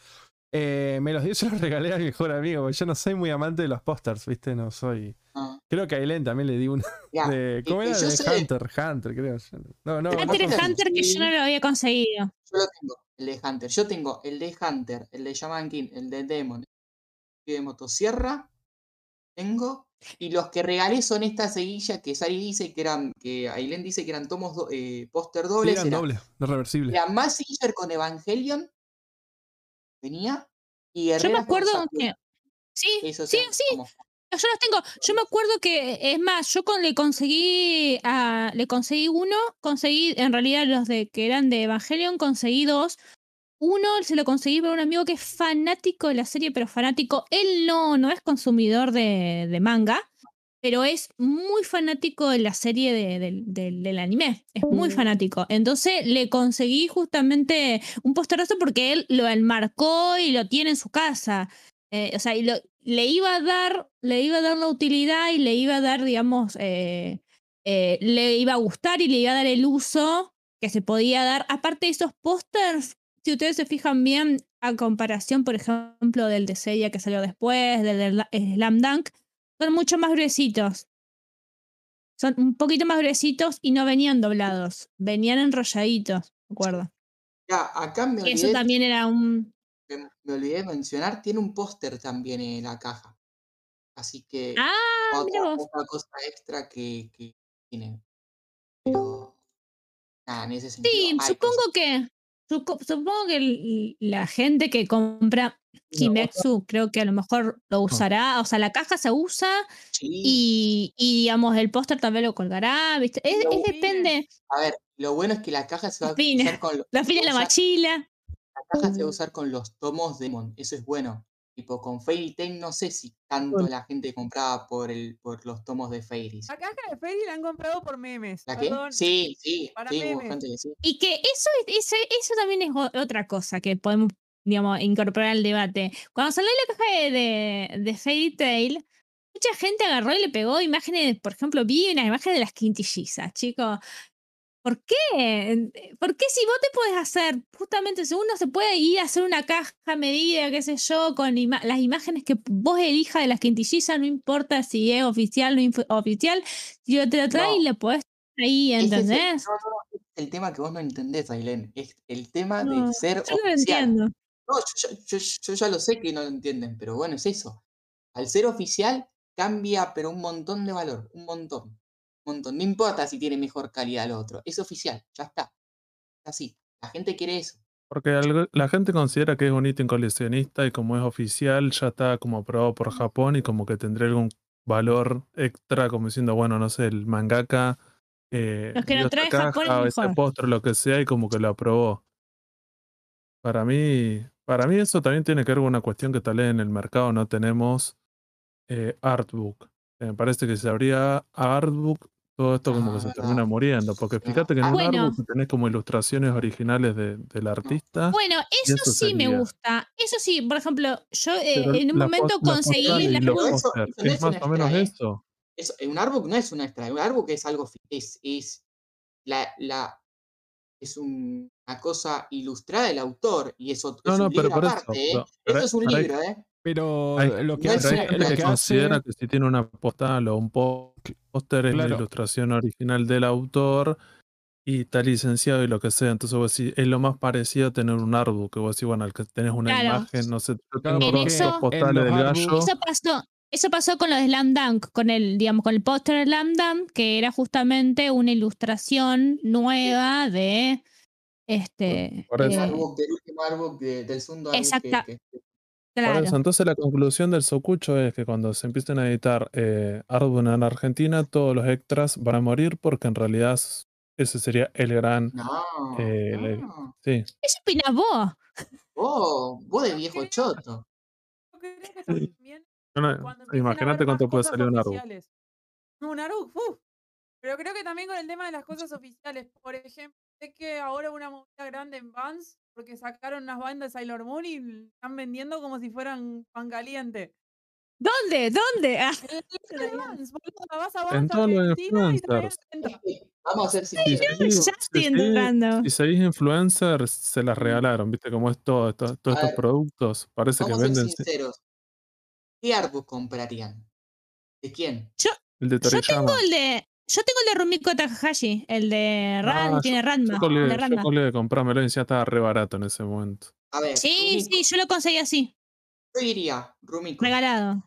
[SPEAKER 4] Eh, me los dio, se los regalé a mi mejor amigo, porque yo no soy muy amante de los pósters, ¿viste? No soy.
[SPEAKER 3] Ah,
[SPEAKER 4] Creo que a Aileen también le di uno
[SPEAKER 3] mirá,
[SPEAKER 4] de. ¿Cómo era? De Hunter, Hunter, creo. No, no, no
[SPEAKER 1] Hunter
[SPEAKER 3] Hunter,
[SPEAKER 1] Hunter que yo no lo había conseguido.
[SPEAKER 3] Yo lo tengo, el de Hunter. Yo tengo el de Hunter, el de Shaman King, el de Demon, el de Motosierra. Tengo. Y los que regalé son esta seguilla que Sari dice que eran, que Aileen dice que eran tomos do- eh, póster
[SPEAKER 4] Sí,
[SPEAKER 3] dobles.
[SPEAKER 4] eran
[SPEAKER 3] era,
[SPEAKER 4] dobles, no
[SPEAKER 3] era Mazinger con Evangelion. Venía. Y
[SPEAKER 1] Yo me acuerdo que. Sí, sí, sí.
[SPEAKER 3] como-
[SPEAKER 1] Yo los tengo. Yo me acuerdo que, es más, yo con, le conseguí a, le conseguí uno, conseguí, en realidad los de que eran de Evangelion, conseguí dos. Uno se lo conseguí para un amigo que es fanático de la serie, pero fanático. Él no, no es consumidor de, de manga, pero es muy fanático de la serie de- del- anime. Es muy fanático. Entonces le conseguí justamente un posterazo porque él lo enmarcó y lo tiene en su casa. Eh, o sea, y lo- le iba a dar, le iba a dar la utilidad y le iba a dar, digamos, eh, eh, le iba a gustar y le iba a dar el uso que se podía dar. Aparte de esos pósters, si ustedes se fijan bien, a comparación, por ejemplo, del de Seiya que salió después, del de eh, Slam Dunk, son mucho más gruesitos. Son un poquito más gruesitos y no venían doblados, venían enrolladitos, ¿de acuerdo?
[SPEAKER 3] Ya, acá me
[SPEAKER 1] Y eso
[SPEAKER 3] olvidé,
[SPEAKER 1] también era un...
[SPEAKER 3] me, me olvidé de mencionar, tiene un póster también en la caja. Así que
[SPEAKER 1] Ah,
[SPEAKER 3] otra, otra cosa extra que, que tiene. Pero nada, en ese sentido.
[SPEAKER 1] Sí, supongo que supongo que el- la gente que compra. Kimetsu creo que a lo mejor lo usará, o sea, la caja se usa
[SPEAKER 3] Sí,
[SPEAKER 1] y, y, digamos el póster también lo colgará, ¿viste? Es, depende,
[SPEAKER 3] a ver, lo bueno es que la caja se va a
[SPEAKER 1] Los
[SPEAKER 3] usar con lo-
[SPEAKER 1] la fila en la mochila.
[SPEAKER 3] la caja se va a usar con los tomos de Demon, eso es bueno. Tipo, con Fairy Tail no sé si tanto
[SPEAKER 2] Bueno.
[SPEAKER 3] la gente compraba por, el, por los tomos de Fairies.
[SPEAKER 5] La caja de Fairy la han comprado por memes.
[SPEAKER 3] ¿La qué? Sí, sí,
[SPEAKER 5] para
[SPEAKER 3] sí, hubo
[SPEAKER 5] memes.
[SPEAKER 3] gente que sí.
[SPEAKER 1] Y que eso, es- ese- eso también es otra cosa que podemos, digamos, incorporar al debate. Cuando salió la caja de, de, de Fairy Tail, mucha gente agarró y le pegó imágenes, por ejemplo, vi una imagen de las quintillizas, chicos. ¿Por qué? ¿Por qué si vos te puedes hacer, justamente si uno se puede ir a hacer una caja medida, qué sé yo, con ima- las imágenes que vos elijas de las quintillizas, no importa si es oficial o no oficial, si te lo traes y le podés ahí,
[SPEAKER 3] Ese es el-
[SPEAKER 1] ¿entendés?
[SPEAKER 3] no, no, no, es el tema que vos no entendés, Ailén. Es el tema de ser
[SPEAKER 1] yo no lo
[SPEAKER 3] oficial.
[SPEAKER 1] entiendo.
[SPEAKER 3] No, yo, yo- yo ya lo sé que no lo entienden, pero bueno, es eso. Al ser oficial cambia, pero un montón de valor, un montón. Montón. No importa si tiene mejor calidad el otro, es oficial, ya está. Así. La gente quiere eso.
[SPEAKER 2] Porque la gente considera que es un ítem coleccionista y como es oficial ya está como aprobado por Japón y como que tendría algún valor extra, como diciendo, bueno, no sé, el mangaka eh,
[SPEAKER 1] Los que
[SPEAKER 2] esta
[SPEAKER 1] trae Japón es
[SPEAKER 2] caja o este
[SPEAKER 1] mejor.
[SPEAKER 2] postre, lo que sea, y como que lo aprobó. Para mí, para mí eso también tiene que ver con una cuestión que tal vez en el mercado no tenemos eh, artbook. Me parece que si habría artbook, todo esto como que
[SPEAKER 3] Ah,
[SPEAKER 2] se termina muriendo. Porque fíjate que en
[SPEAKER 3] Ah,
[SPEAKER 2] un
[SPEAKER 1] Bueno.
[SPEAKER 2] artbook tenés como ilustraciones originales de- del artista.
[SPEAKER 1] Bueno, eso,
[SPEAKER 2] eso
[SPEAKER 1] sí me gusta. Eso sí, por ejemplo, yo eh, en un
[SPEAKER 2] la
[SPEAKER 1] momento
[SPEAKER 2] la
[SPEAKER 1] conseguí
[SPEAKER 3] Pero eso-
[SPEAKER 2] póster,
[SPEAKER 3] eso no
[SPEAKER 2] es más o menos
[SPEAKER 3] extra, ¿eh?
[SPEAKER 2] eso.
[SPEAKER 3] Eso, un artbook no es un extra, un artbook es algo, es, es, la, la, es un- una cosa ilustrada del autor y eso
[SPEAKER 2] No,
[SPEAKER 3] es
[SPEAKER 2] no,
[SPEAKER 3] un
[SPEAKER 2] pero
[SPEAKER 3] libro
[SPEAKER 2] por eso.
[SPEAKER 3] ¿eh?
[SPEAKER 2] pero-
[SPEAKER 3] Eso es un libro, ¿eh?
[SPEAKER 4] Pero lo que hace, lo
[SPEAKER 2] que
[SPEAKER 4] que
[SPEAKER 2] considera
[SPEAKER 4] hace,
[SPEAKER 2] que si tiene una postal o un póster es la ilustración original del autor y está licenciado y lo que sea. Entonces vos decís, es lo más parecido a tener un artbook, que vos decís, bueno, al que tenés una
[SPEAKER 1] Claro.
[SPEAKER 2] imagen, no sé, yo
[SPEAKER 4] Claro,
[SPEAKER 2] tengo
[SPEAKER 1] En
[SPEAKER 2] dos,
[SPEAKER 1] eso-
[SPEAKER 2] postales
[SPEAKER 4] los
[SPEAKER 2] del gallo.
[SPEAKER 1] Eso pasó, eso pasó con lo de Slam Dunk, con el, digamos, con el póster de Slam Dunk, que era justamente una ilustración nueva de este
[SPEAKER 2] Por
[SPEAKER 3] El
[SPEAKER 2] eso.
[SPEAKER 1] eh,
[SPEAKER 3] artbook del último artbook de- del segundo artbook
[SPEAKER 1] Exacta-
[SPEAKER 3] que- que-
[SPEAKER 2] Por eso, entonces la conclusión del Socucho es que cuando se empiecen a editar eh, artbook en Argentina, todos los extras van a morir porque en realidad ese sería el gran...
[SPEAKER 3] No,
[SPEAKER 2] Eh. Sí,
[SPEAKER 1] ¿Qué opinas vos?
[SPEAKER 3] Vos, vos de viejo choto.
[SPEAKER 2] Imagínate cuánto puede salir un
[SPEAKER 5] oficiales. Un uf. Pero creo que también con el tema de las cosas oficiales. Por ejemplo, sé que ahora una movida grande en Vans, porque sacaron unas bandas de Sailor Moon y están vendiendo como si fueran pan caliente.
[SPEAKER 1] ¿Dónde? ¿Dónde? Ah,
[SPEAKER 5] vas a
[SPEAKER 2] En todos los influencers.
[SPEAKER 5] 70.
[SPEAKER 3] Vamos a ser
[SPEAKER 2] Si
[SPEAKER 3] sinceros.
[SPEAKER 2] si seguís-
[SPEAKER 1] entrando.
[SPEAKER 2] si seguís influencers, se las regalaron, ¿viste cómo es todo? esto- todos
[SPEAKER 3] A
[SPEAKER 2] estos
[SPEAKER 3] ver,
[SPEAKER 2] productos parece que
[SPEAKER 3] Vamos a ser
[SPEAKER 2] venden.
[SPEAKER 3] sinceros. ¿Qué artbook comprarían? ¿De quién?
[SPEAKER 2] El de
[SPEAKER 1] Yo tengo el de. Yo tengo el de Rumiko Takahashi, el de Ran,
[SPEAKER 2] Ah,
[SPEAKER 1] tiene
[SPEAKER 2] Yo
[SPEAKER 1] Ranma. el
[SPEAKER 2] colgué,
[SPEAKER 1] de
[SPEAKER 2] yo
[SPEAKER 1] Ranma.
[SPEAKER 2] colgué de comprármelo y ya estaba re barato en ese momento.
[SPEAKER 3] A ver,
[SPEAKER 1] Sí,
[SPEAKER 3] Rumiko,
[SPEAKER 1] sí, yo lo conseguí así,
[SPEAKER 3] yo diría Rumiko.
[SPEAKER 1] regalado.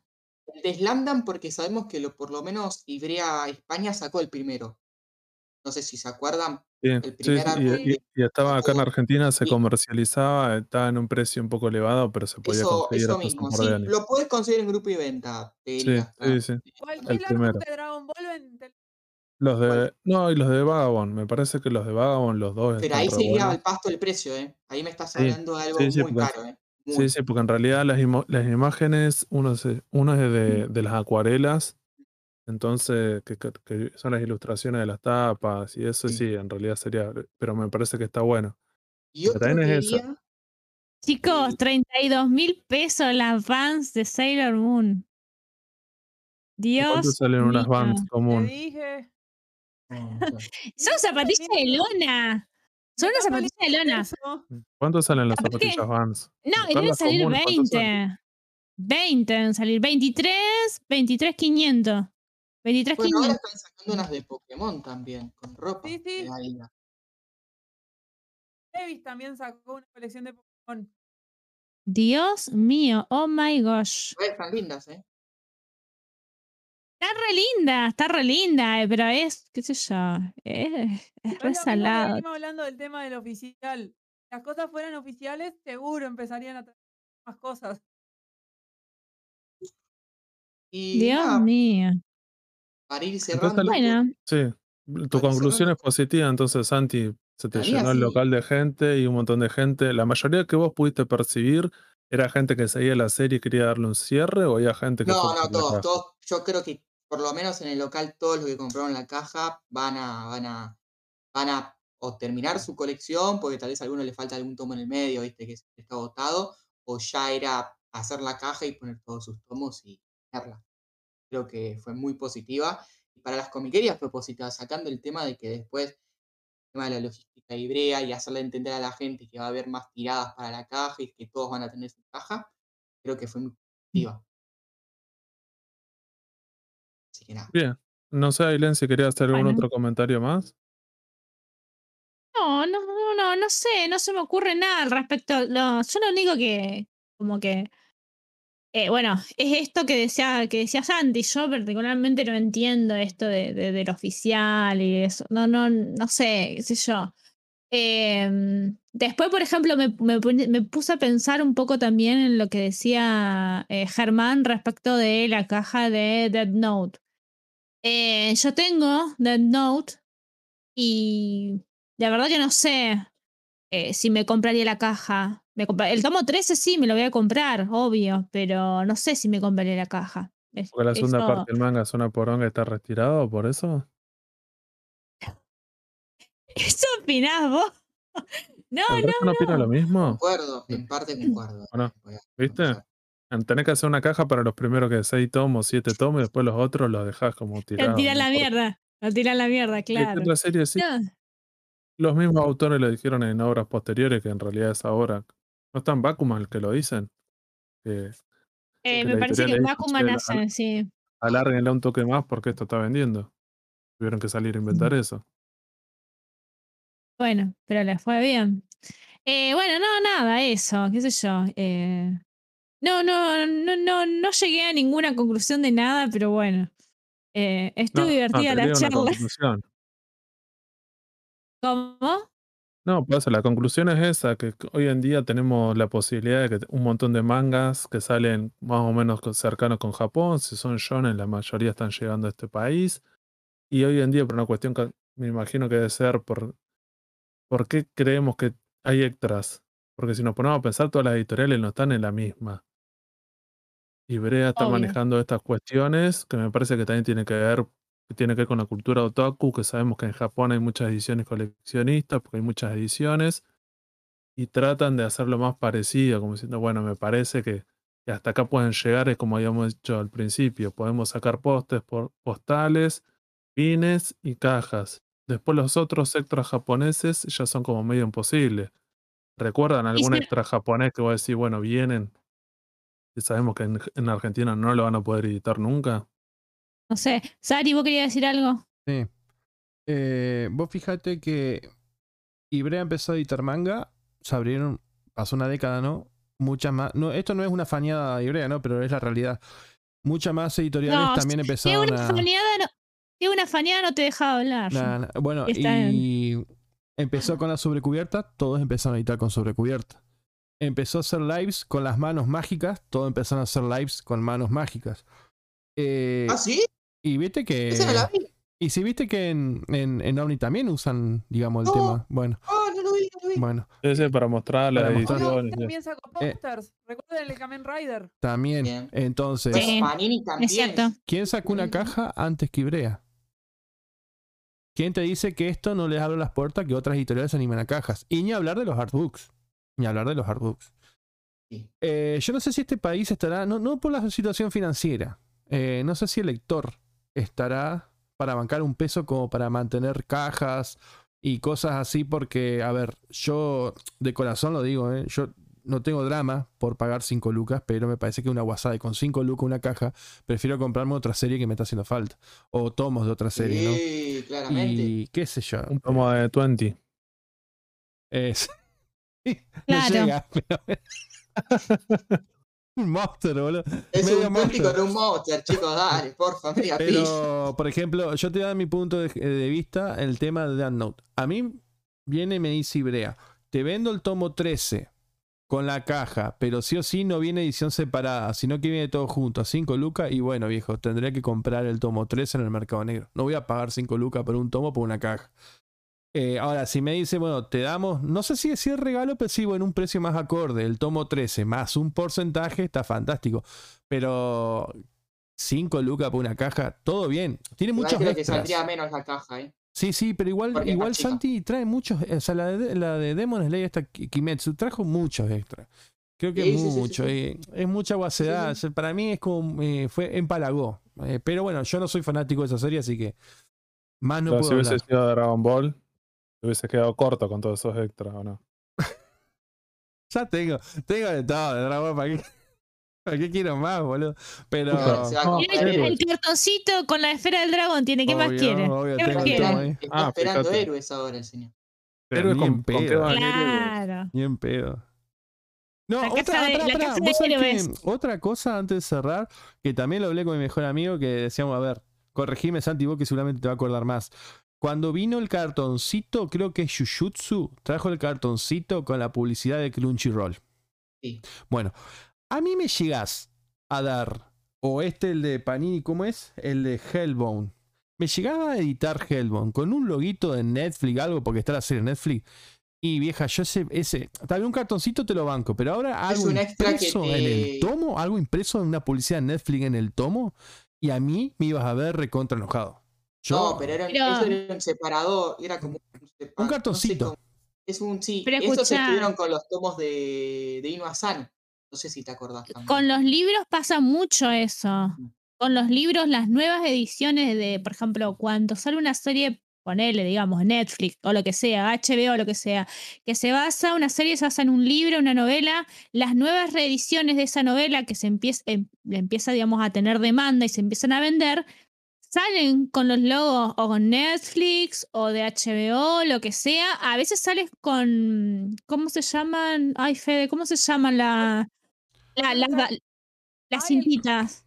[SPEAKER 3] El de Slamdam porque sabemos que lo, por lo menos Ibrea España sacó el primero. No sé si se acuerdan.
[SPEAKER 2] Sí,
[SPEAKER 3] El primer
[SPEAKER 2] sí, y- y, y estaba acá en Argentina, se
[SPEAKER 3] sí.
[SPEAKER 2] comercializaba, estaba en un precio un poco elevado, pero se podía
[SPEAKER 3] Eso,
[SPEAKER 2] conseguir
[SPEAKER 3] eso mismo. Sí, lo puedes conseguir en grupo y venta. Te
[SPEAKER 2] Sí, sí, sí.
[SPEAKER 5] Cualquier
[SPEAKER 2] El primero.
[SPEAKER 5] de Dragon Ball en
[SPEAKER 2] Los de.
[SPEAKER 3] ¿Cuál?
[SPEAKER 2] No, y los de Vagabond. Me parece que los de Vagabond, los dos
[SPEAKER 3] Pero
[SPEAKER 2] están
[SPEAKER 3] ahí se iría al pasto el precio, ¿eh? Ahí me estás
[SPEAKER 2] Sí,
[SPEAKER 3] hablando de algo
[SPEAKER 2] sí, sí,
[SPEAKER 3] muy
[SPEAKER 2] porque-
[SPEAKER 3] caro, ¿eh?
[SPEAKER 2] Sí,
[SPEAKER 3] Muy.
[SPEAKER 2] sí, porque en realidad las, las imágenes, uno, se- uno es de, de las acuarelas, entonces, que, que- que son las ilustraciones de las tapas y eso
[SPEAKER 3] Sí.
[SPEAKER 2] sí, en realidad sería, pero me parece que está bueno.
[SPEAKER 3] Y
[SPEAKER 2] pero
[SPEAKER 3] otro
[SPEAKER 2] también es
[SPEAKER 3] diría,
[SPEAKER 1] Chicos,
[SPEAKER 3] Sí.
[SPEAKER 1] 32 mil pesos las Vans de Sailor Moon.
[SPEAKER 2] ¿Y ¿Cuánto
[SPEAKER 1] Dios
[SPEAKER 2] salen unas. Vans
[SPEAKER 5] Te
[SPEAKER 2] común?
[SPEAKER 5] dije.
[SPEAKER 3] Sé.
[SPEAKER 1] Son zapatillas de lona. Son unas zapatillas de lona.
[SPEAKER 2] ¿Cuánto salen las zapatillas Vans?
[SPEAKER 1] No, deben salir
[SPEAKER 2] comunes, ¿cuánto salen?
[SPEAKER 1] 20. 20 deben salir. 23, 23, 500. 23,
[SPEAKER 3] Bueno, ahora
[SPEAKER 1] 500.
[SPEAKER 3] están sacando unas de Pokémon también, con ropa.
[SPEAKER 5] Sí, sí. Levis también sacó una colección de Pokémon.
[SPEAKER 1] Dios mío, oh my gosh.
[SPEAKER 3] Están lindas, ¿eh?
[SPEAKER 1] Está re linda, está re linda, eh, pero es, qué sé yo, es, es re
[SPEAKER 5] mismo
[SPEAKER 1] salado.
[SPEAKER 5] hablando del tema del oficial. Si las cosas fueran oficiales, seguro empezarían a traer más cosas.
[SPEAKER 3] Y
[SPEAKER 1] Dios
[SPEAKER 3] nada,
[SPEAKER 1] mío.
[SPEAKER 3] para ir
[SPEAKER 2] Entonces,
[SPEAKER 3] cerrando,
[SPEAKER 1] Bueno,
[SPEAKER 2] Sí, tu conclusión
[SPEAKER 3] cerrar-
[SPEAKER 2] es positiva, entonces Santi, se te llenó el local de gente y un montón de gente. La mayoría que vos pudiste percibir ¿Era gente que seguía la serie y quería darle un cierre o había gente que
[SPEAKER 3] No, no, todos, todos. Yo creo que por lo menos en el local todos los que compraron la caja van a, van a, van a o terminar su colección, porque tal vez a alguno le falta algún tomo en el medio, viste, que está agotado, o ya era hacer la caja y poner todos sus tomos y tenerla. Creo que fue muy positiva. Y para las comiquerías fue positiva, sacando el tema de que después, el tema de la logística hebrea y hacerle entender a la gente que va a haber más tiradas para la caja y que todos van a tener su caja, creo que fue muy positiva. Nada.
[SPEAKER 2] Bien. No sé, Aileen, si quería hacer algún
[SPEAKER 1] Bueno.
[SPEAKER 2] otro comentario más.
[SPEAKER 1] No, no, no, no, no sé, no se me ocurre nada al respecto. No, yo lo único que, como que, eh, bueno, es esto que decía, que decía Santi. Yo particularmente no entiendo esto de, de- del oficial y eso. No, no, no sé, qué sé yo. Em, después, por ejemplo, me, me puse a pensar un poco también en lo que decía eh, Germán respecto de la caja de Dead Note. Eh, yo tengo Dead Note y la verdad que no sé eh, si me compraría la caja. Me compra- el tomo 13 sí, me lo voy a comprar, obvio, pero no sé si me compraría la caja. Es-
[SPEAKER 2] Porque la segunda
[SPEAKER 1] eso-
[SPEAKER 2] parte del manga es una poronga y está retirado, por eso.
[SPEAKER 1] ¿Eso opinás vos? No,
[SPEAKER 2] ¿El
[SPEAKER 1] no,
[SPEAKER 2] no lo mismo?
[SPEAKER 3] Concuerdo, en parte concuerdo.
[SPEAKER 2] Bueno, ¿viste? Tenés que hacer una caja para los primeros que seis tomos, siete tomos, y después los otros los dejás como tirados.
[SPEAKER 1] tiran
[SPEAKER 2] no
[SPEAKER 1] la mierda. Lo tiran la mierda, claro.
[SPEAKER 2] otra serie sí,
[SPEAKER 1] No,
[SPEAKER 2] los mismos autores lo dijeron en obras posteriores, que en realidad es ahora. ¿No están Bakuman el que lo dicen?
[SPEAKER 1] Eh,
[SPEAKER 2] que
[SPEAKER 1] me parece que Bakuman
[SPEAKER 2] "Che,
[SPEAKER 1] hace, sí.
[SPEAKER 2] alárguenle un toque más porque esto está vendiendo. Tuvieron que salir a inventar eso.
[SPEAKER 1] Bueno, pero le fue bien. Eh, bueno, no, nada, eso, qué sé yo. eh, no, no, no, no, no llegué a ninguna conclusión de nada, pero bueno. eh, estuvo
[SPEAKER 2] No,
[SPEAKER 1] divertida la charla. ¿Cómo?
[SPEAKER 2] No, pues la conclusión es esa, que hoy en día tenemos la posibilidad de que un montón de mangas que salen más o menos cercanos con Japón, si son shonen, la mayoría están llegando a este país. Y hoy en día, por una cuestión que me imagino que debe ser por, ¿por qué creemos que hay extras? Porque si nos ponemos a pensar, todas las editoriales no están en la misma. Y Brea está
[SPEAKER 1] Obvio.
[SPEAKER 2] manejando estas cuestiones que me parece que también tiene que ver, que tiene que ver con la cultura otaku, que sabemos que en Japón hay muchas ediciones coleccionistas, porque hay muchas ediciones, y tratan de hacerlo más parecido, como diciendo, bueno, me parece que, que hasta acá pueden llegar, es como habíamos dicho al principio, podemos sacar postes por postales, pines y cajas. Después los otros extras japoneses ya son como medio imposibles. ¿Recuerdan algún
[SPEAKER 1] si-
[SPEAKER 2] extra japonés que vos decís, bueno, vienen? Y sabemos que en, en Argentina no lo van a poder editar nunca.
[SPEAKER 1] No sé. Sari, ¿vos querías decir algo?
[SPEAKER 4] Sí. Eh, vos fíjate que Ibrea empezó a editar manga, se abrieron, pasó una década, ¿no? Muchas más. No, esto no es una fañada de Ibrea, ¿no? Pero es la realidad. Muchas más editoriales
[SPEAKER 1] No,
[SPEAKER 4] también
[SPEAKER 1] Si
[SPEAKER 4] empezaron
[SPEAKER 1] una
[SPEAKER 4] a.
[SPEAKER 1] faneada no, si una faneada no te deja hablar.
[SPEAKER 4] Nah, nah. Bueno,
[SPEAKER 1] Está
[SPEAKER 4] y empezó con la sobrecubierta, todos empezaron a editar con sobrecubierta. Empezó a hacer lives con las manos mágicas, todos empezaron a hacer lives con manos mágicas. Eh,
[SPEAKER 3] ¿Ah, sí?
[SPEAKER 4] y viste que.
[SPEAKER 3] Esa no la vi.
[SPEAKER 4] Y si viste que en, en, en Omni también usan, digamos, el
[SPEAKER 3] No.
[SPEAKER 4] tema. Bueno,
[SPEAKER 3] Oh, no lo vi, no lo vi.
[SPEAKER 4] bueno,
[SPEAKER 2] Ese para mostrar las
[SPEAKER 4] Para mostrar.
[SPEAKER 5] Ahora
[SPEAKER 2] ediciones.
[SPEAKER 5] también sacó
[SPEAKER 4] Eh.
[SPEAKER 5] posters. Recuerden el Kamen Rider.
[SPEAKER 4] también.
[SPEAKER 3] Bien.
[SPEAKER 4] Entonces,
[SPEAKER 3] Pues
[SPEAKER 1] Sí,
[SPEAKER 3] Panini también.
[SPEAKER 1] Es cierto.
[SPEAKER 4] ¿quién sacó una caja antes que Ibrea? ¿Quién te dice que esto no les abre las puertas que otras editoriales animan a cajas? Y ni hablar de los artbooks. Ni hablar de los artbooks.
[SPEAKER 3] Sí.
[SPEAKER 4] Eh, yo no sé si este país estará, no, no por la situación financiera, eh, no sé si el lector estará para bancar un peso como para mantener cajas y cosas así, porque, a ver, yo de corazón lo digo, eh, yo no tengo drama por pagar 5 lucas, pero me parece que una WhatsApp con 5 lucas una caja, prefiero comprarme otra serie que me está haciendo falta, o tomos de otra serie, ¿no?
[SPEAKER 3] Sí, claramente.
[SPEAKER 4] Y qué sé yo.
[SPEAKER 2] Un tomo de 20.
[SPEAKER 4] Es, no
[SPEAKER 1] Claro.
[SPEAKER 4] llega, pero- un monster, boludo.
[SPEAKER 3] Es
[SPEAKER 4] medio
[SPEAKER 3] un
[SPEAKER 4] monstruo.
[SPEAKER 3] con un monster, chicos, dale, porfa, pilla.
[SPEAKER 4] Pero, por ejemplo, yo te doy mi punto de, de vista el tema de Death Note. A mí viene y me dice Ibrea, te vendo el tomo 13 con la caja, pero sí o sí no viene edición separada, sino que viene todo junto a 5 lucas y bueno, viejo, tendré que comprar el tomo 13 en el mercado negro. No voy a pagar 5 lucas por un tomo por una caja. Eh, ahora, si me dice, bueno, te damos, no sé si decir regalo, pero sí, bueno, un precio más acorde, el tomo 13, más un porcentaje, está fantástico. Pero 5 lucas por una caja, todo bien. Tiene muchos
[SPEAKER 3] creo que
[SPEAKER 4] extras.
[SPEAKER 3] saldría menos la caja, ¿eh?
[SPEAKER 4] Sí, sí, pero igual,
[SPEAKER 3] Porque
[SPEAKER 4] igual. Santi trae muchos, o sea, la de, la de Demon Slayer, esta Ki- Kimetsu, trajo muchos extras. Creo que
[SPEAKER 3] Sí,
[SPEAKER 4] es
[SPEAKER 3] sí, sí, sí,
[SPEAKER 4] mucho,
[SPEAKER 3] sí.
[SPEAKER 4] eh, es mucha guasedad.
[SPEAKER 3] Sí, sí.
[SPEAKER 4] o sea, Para mí es como, eh, fue empalagó. Eh, pero bueno, yo no soy fanático de esa serie, así que más no
[SPEAKER 2] Pero si
[SPEAKER 4] puedo
[SPEAKER 2] hubiese sido Dragon Ball, te hubiese quedado corto con todos esos extras, ¿o no?
[SPEAKER 4] Ya tengo, tengo de todo, de Dragon Ball, ¿para qué, para qué quiero más, boludo? Pero...
[SPEAKER 3] No,
[SPEAKER 1] el, el cartoncito con la esfera del dragón tiene. ¿Qué más quiere?
[SPEAKER 4] obvio,
[SPEAKER 1] ¿Qué más quiere?
[SPEAKER 3] Está
[SPEAKER 2] Ah,
[SPEAKER 3] esperando
[SPEAKER 2] fíjate.
[SPEAKER 3] héroes ahora el señor.
[SPEAKER 2] Pero
[SPEAKER 4] ni
[SPEAKER 2] con, con
[SPEAKER 4] pedo.
[SPEAKER 2] eh,
[SPEAKER 1] Claro.
[SPEAKER 4] Ni en pedo. No,
[SPEAKER 1] La
[SPEAKER 4] otra,
[SPEAKER 1] casa de-
[SPEAKER 4] que otra cosa antes de cerrar, que también lo hablé con mi mejor amigo, que decíamos, a ver, corregime Santi, vos que seguramente te va a acordar más. Cuando vino el cartoncito, creo que Jujutsu trajo el cartoncito con la publicidad de Crunchyroll.
[SPEAKER 3] Sí.
[SPEAKER 4] Bueno, a mí me llegás a dar, o este el de Panini, ¿cómo es? El de Hellbone. Me llegaba a editar Hellbone con un loguito de Netflix, algo, porque está la serie Netflix. Y vieja, yo ese, ese, también un cartoncito te lo banco, pero ahora algo
[SPEAKER 3] un
[SPEAKER 4] impreso
[SPEAKER 3] te-
[SPEAKER 4] en el tomo, algo impreso en una publicidad de Netflix en el tomo, y a mí me ibas a ver recontra enojado. Yo,
[SPEAKER 3] No, pero era,
[SPEAKER 1] Pero-
[SPEAKER 3] eso era un separador, era como un, sepa-
[SPEAKER 4] Un
[SPEAKER 3] no sé
[SPEAKER 4] cartoncito.
[SPEAKER 3] cómo- es un sí.
[SPEAKER 1] Pero
[SPEAKER 3] Esos
[SPEAKER 1] escuchá.
[SPEAKER 3] estuvieron con los tomos de, de Inu Asano. No sé si te acordás también.
[SPEAKER 1] Con los libros pasa mucho eso. Con los libros, las nuevas ediciones de, por ejemplo, cuando sale una serie, ponele, digamos, Netflix o lo que sea, HBO o lo que sea, que se basa, una serie se basa en un libro, una novela, las nuevas reediciones de esa novela que se empieza, em- empieza, digamos, a tener demanda y se empiezan a vender, salen con los logos o con Netflix o de HBO, lo que sea. A veces sales con, ¿cómo se llaman? Ay, Fede, ¿cómo se llaman la, la- las, las cintitas?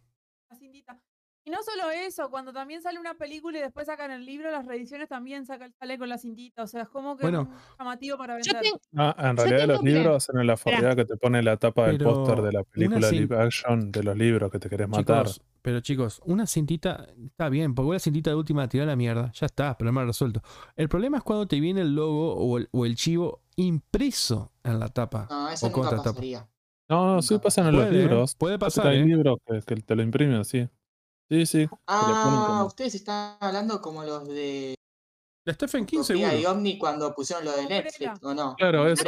[SPEAKER 5] la cintita. Y no solo eso, cuando también sale una película y después sacan el libro, las reediciones también sacan, sale con la cintita. O sea, es como que
[SPEAKER 4] Bueno.
[SPEAKER 5] es llamativo para vender.
[SPEAKER 1] tengo,
[SPEAKER 2] Ah, en realidad los
[SPEAKER 1] tengo que-
[SPEAKER 2] libros hacen la foralidad que te pone la tapa del póster de la película live action de los libros que te querés matar.
[SPEAKER 4] Chicos, pero chicos, una cintita está bien, porque una cintita de última tira a la mierda, ya está, problema resuelto. El problema es cuando te viene el logo o el, o el chivo impreso en la tapa.
[SPEAKER 3] No, eso
[SPEAKER 4] o
[SPEAKER 3] nunca
[SPEAKER 4] contratapa.
[SPEAKER 3] pasaría.
[SPEAKER 2] No, no, sí pasan en los
[SPEAKER 4] ¿eh?
[SPEAKER 2] libros.
[SPEAKER 4] Puede
[SPEAKER 2] Pasa
[SPEAKER 4] pasar,
[SPEAKER 2] hay
[SPEAKER 4] ¿eh?
[SPEAKER 2] libros que, que te lo imprimen así. Sí, sí.
[SPEAKER 3] Ah,
[SPEAKER 2] como-
[SPEAKER 3] ustedes están hablando como los de
[SPEAKER 4] De Stephen King seguro.
[SPEAKER 3] y Omni cuando pusieron lo de. Netflix, ¿o no?
[SPEAKER 2] Claro, eso.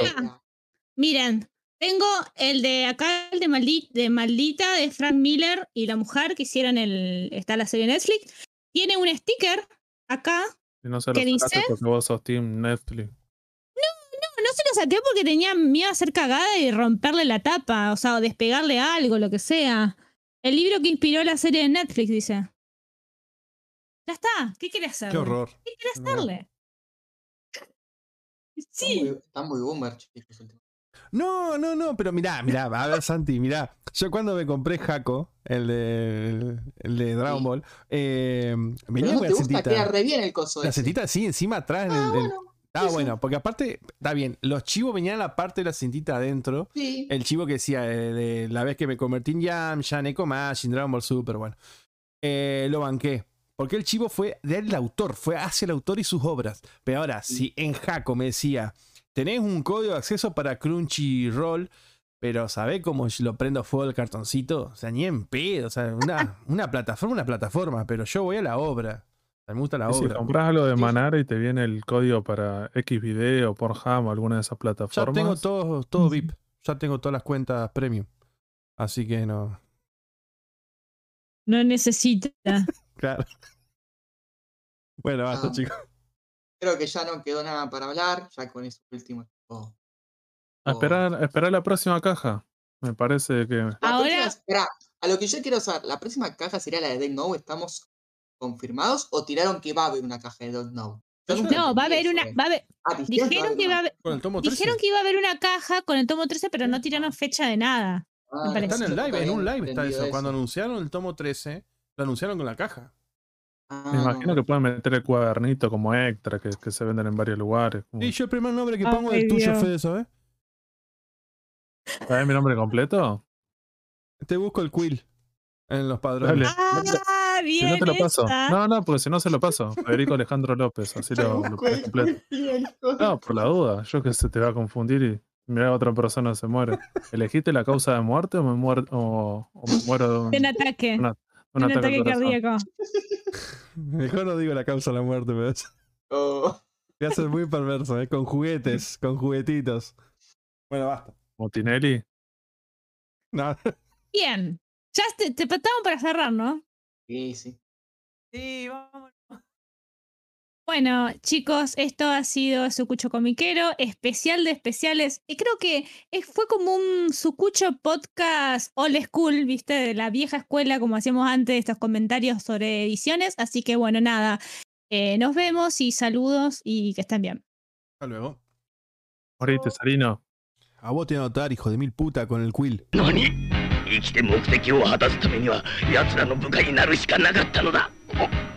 [SPEAKER 1] Miren, tengo el de acá, el de, Maldi- de Maldita, de Frank Miller y la mujer que hicieron el. Está la serie Netflix. Tiene un sticker acá.
[SPEAKER 2] Y no se
[SPEAKER 1] ¿Qué
[SPEAKER 2] lo sacaste
[SPEAKER 1] dice?
[SPEAKER 2] porque vos sos Team Netflix.
[SPEAKER 1] No, no se lo saqué porque tenía miedo a hacer cagada y romperle la tapa, o sea, o despegarle algo, lo que sea. El libro que inspiró la serie de Netflix, dice. Ya está, ¿qué quiere hacer?
[SPEAKER 4] Qué horror.
[SPEAKER 1] ¿Qué quiere
[SPEAKER 4] No.
[SPEAKER 1] hacerle?
[SPEAKER 3] Están
[SPEAKER 1] Sí.
[SPEAKER 3] muy, están muy boomer, chicos.
[SPEAKER 4] No, no, no, pero mirá, mirá, a ver, Santi, mirá. Yo cuando me compré Jaco, el de, el, de Dragon
[SPEAKER 3] Sí.
[SPEAKER 4] Ball, eh, venía
[SPEAKER 3] no
[SPEAKER 4] con
[SPEAKER 3] te
[SPEAKER 4] la
[SPEAKER 3] gusta, queda
[SPEAKER 4] cintita.
[SPEAKER 3] re bien el coso
[SPEAKER 4] La
[SPEAKER 3] ese.
[SPEAKER 4] cintita sí, encima atrás.
[SPEAKER 3] Ah,
[SPEAKER 4] el- el-
[SPEAKER 3] bueno, eso.
[SPEAKER 4] bueno, porque aparte, está bien, los chivos venían en la parte de la cintita adentro.
[SPEAKER 3] Sí.
[SPEAKER 4] El chivo que decía eh, de la vez que me convertí en Jam, ya Neko Machine, Dragon Ball Super, bueno. Eh, lo banqué. Porque el chivo fue del autor, fue hacia el autor y sus obras. Pero ahora, si en Jaco me decía, tenés un código de acceso para Crunchyroll, pero ¿sabés cómo lo prendo a fuego el cartoncito? O sea, ni en pedo. O sea, una, una plataforma, una plataforma, pero yo voy a la obra. Me gusta la
[SPEAKER 2] Y si
[SPEAKER 4] obra.
[SPEAKER 2] compras algo de. Manara y te viene el código para X video, Pornhub o alguna de esas
[SPEAKER 4] Ya
[SPEAKER 2] plataformas.
[SPEAKER 4] tengo todo, todo. VIP. Ya tengo todas las cuentas premium. Así que no.
[SPEAKER 1] No necesita.
[SPEAKER 4] Claro. Bueno, basta,
[SPEAKER 3] Ah.
[SPEAKER 4] chicos.
[SPEAKER 3] Creo que ya no quedó nada para hablar, ya con eso último.
[SPEAKER 2] A esperar, a esperar la próxima caja. Me parece que.
[SPEAKER 3] La
[SPEAKER 1] Ahora-
[SPEAKER 3] a lo que yo quiero saber, ¿la próxima caja sería la de Dead Note? ¿Estamos confirmados o tiraron que va a haber una caja de Dead nunca
[SPEAKER 1] No, va a haber una. Va a haber,
[SPEAKER 3] Ah,
[SPEAKER 1] dijeron que va a haber.
[SPEAKER 4] Con el tomo 13.
[SPEAKER 1] Dijeron que iba a haber una caja con el tomo 13, pero no tiraron fecha de nada.
[SPEAKER 3] Ah,
[SPEAKER 1] me
[SPEAKER 4] Está en el live, en un live está eso. Cuando anunciaron el tomo 13, lo anunciaron con la caja.
[SPEAKER 3] Ah,
[SPEAKER 2] Me imagino que pueden meter el cuadernito como extra que, que se venden en varios lugares. como-
[SPEAKER 4] Y yo el primer nombre que
[SPEAKER 1] Ay,
[SPEAKER 4] pongo es el tuyo,
[SPEAKER 1] Dios.
[SPEAKER 4] Fede, ¿sabes?
[SPEAKER 2] ¿Sabes mi nombre completo?
[SPEAKER 4] Te busco el quill en los padrones.
[SPEAKER 2] Dale.
[SPEAKER 1] ¡Ah,
[SPEAKER 2] Si no
[SPEAKER 1] bien
[SPEAKER 2] te lo paso.
[SPEAKER 1] esa.
[SPEAKER 2] No, no, porque si no se lo paso. Federico Alejandro López, así lo, lo pones completo. No, por la duda. Yo que se te va a confundir y mira otra persona se muere. ¿Elegiste la causa de muerte o me, muer- o, o me muero de un,
[SPEAKER 1] De un ataque.
[SPEAKER 2] una- un
[SPEAKER 1] un
[SPEAKER 2] ataque
[SPEAKER 1] ataque
[SPEAKER 2] al corazón?
[SPEAKER 1] cardíaco.
[SPEAKER 4] Mejor no digo la causa de la muerte, pero
[SPEAKER 3] Oh,
[SPEAKER 4] voy a ser muy perverso, ¿eh? con juguetes, con juguetitos. Bueno, basta.
[SPEAKER 2] Motinelli.
[SPEAKER 4] No,
[SPEAKER 1] Bien. Ya te, te para cerrar, ¿no?
[SPEAKER 3] sí, sí.
[SPEAKER 5] Sí, vamos.
[SPEAKER 1] Bueno, chicos, esto ha sido Sucucho Comiquero, especial de especiales. Y creo que es- fue como un Sucucho podcast old school, ¿viste? De la vieja escuela, como hacíamos antes, estos comentarios sobre ediciones. Así que bueno, nada. eh, nos vemos y saludos y que estén bien.
[SPEAKER 4] hasta luego.
[SPEAKER 2] Moriste, Sarino.
[SPEAKER 4] A vos te voy a anotar, hijo de mil puta, con el quill.
[SPEAKER 6] 何生きて目的を果たすためには奴らの部下になるしかなかったのだお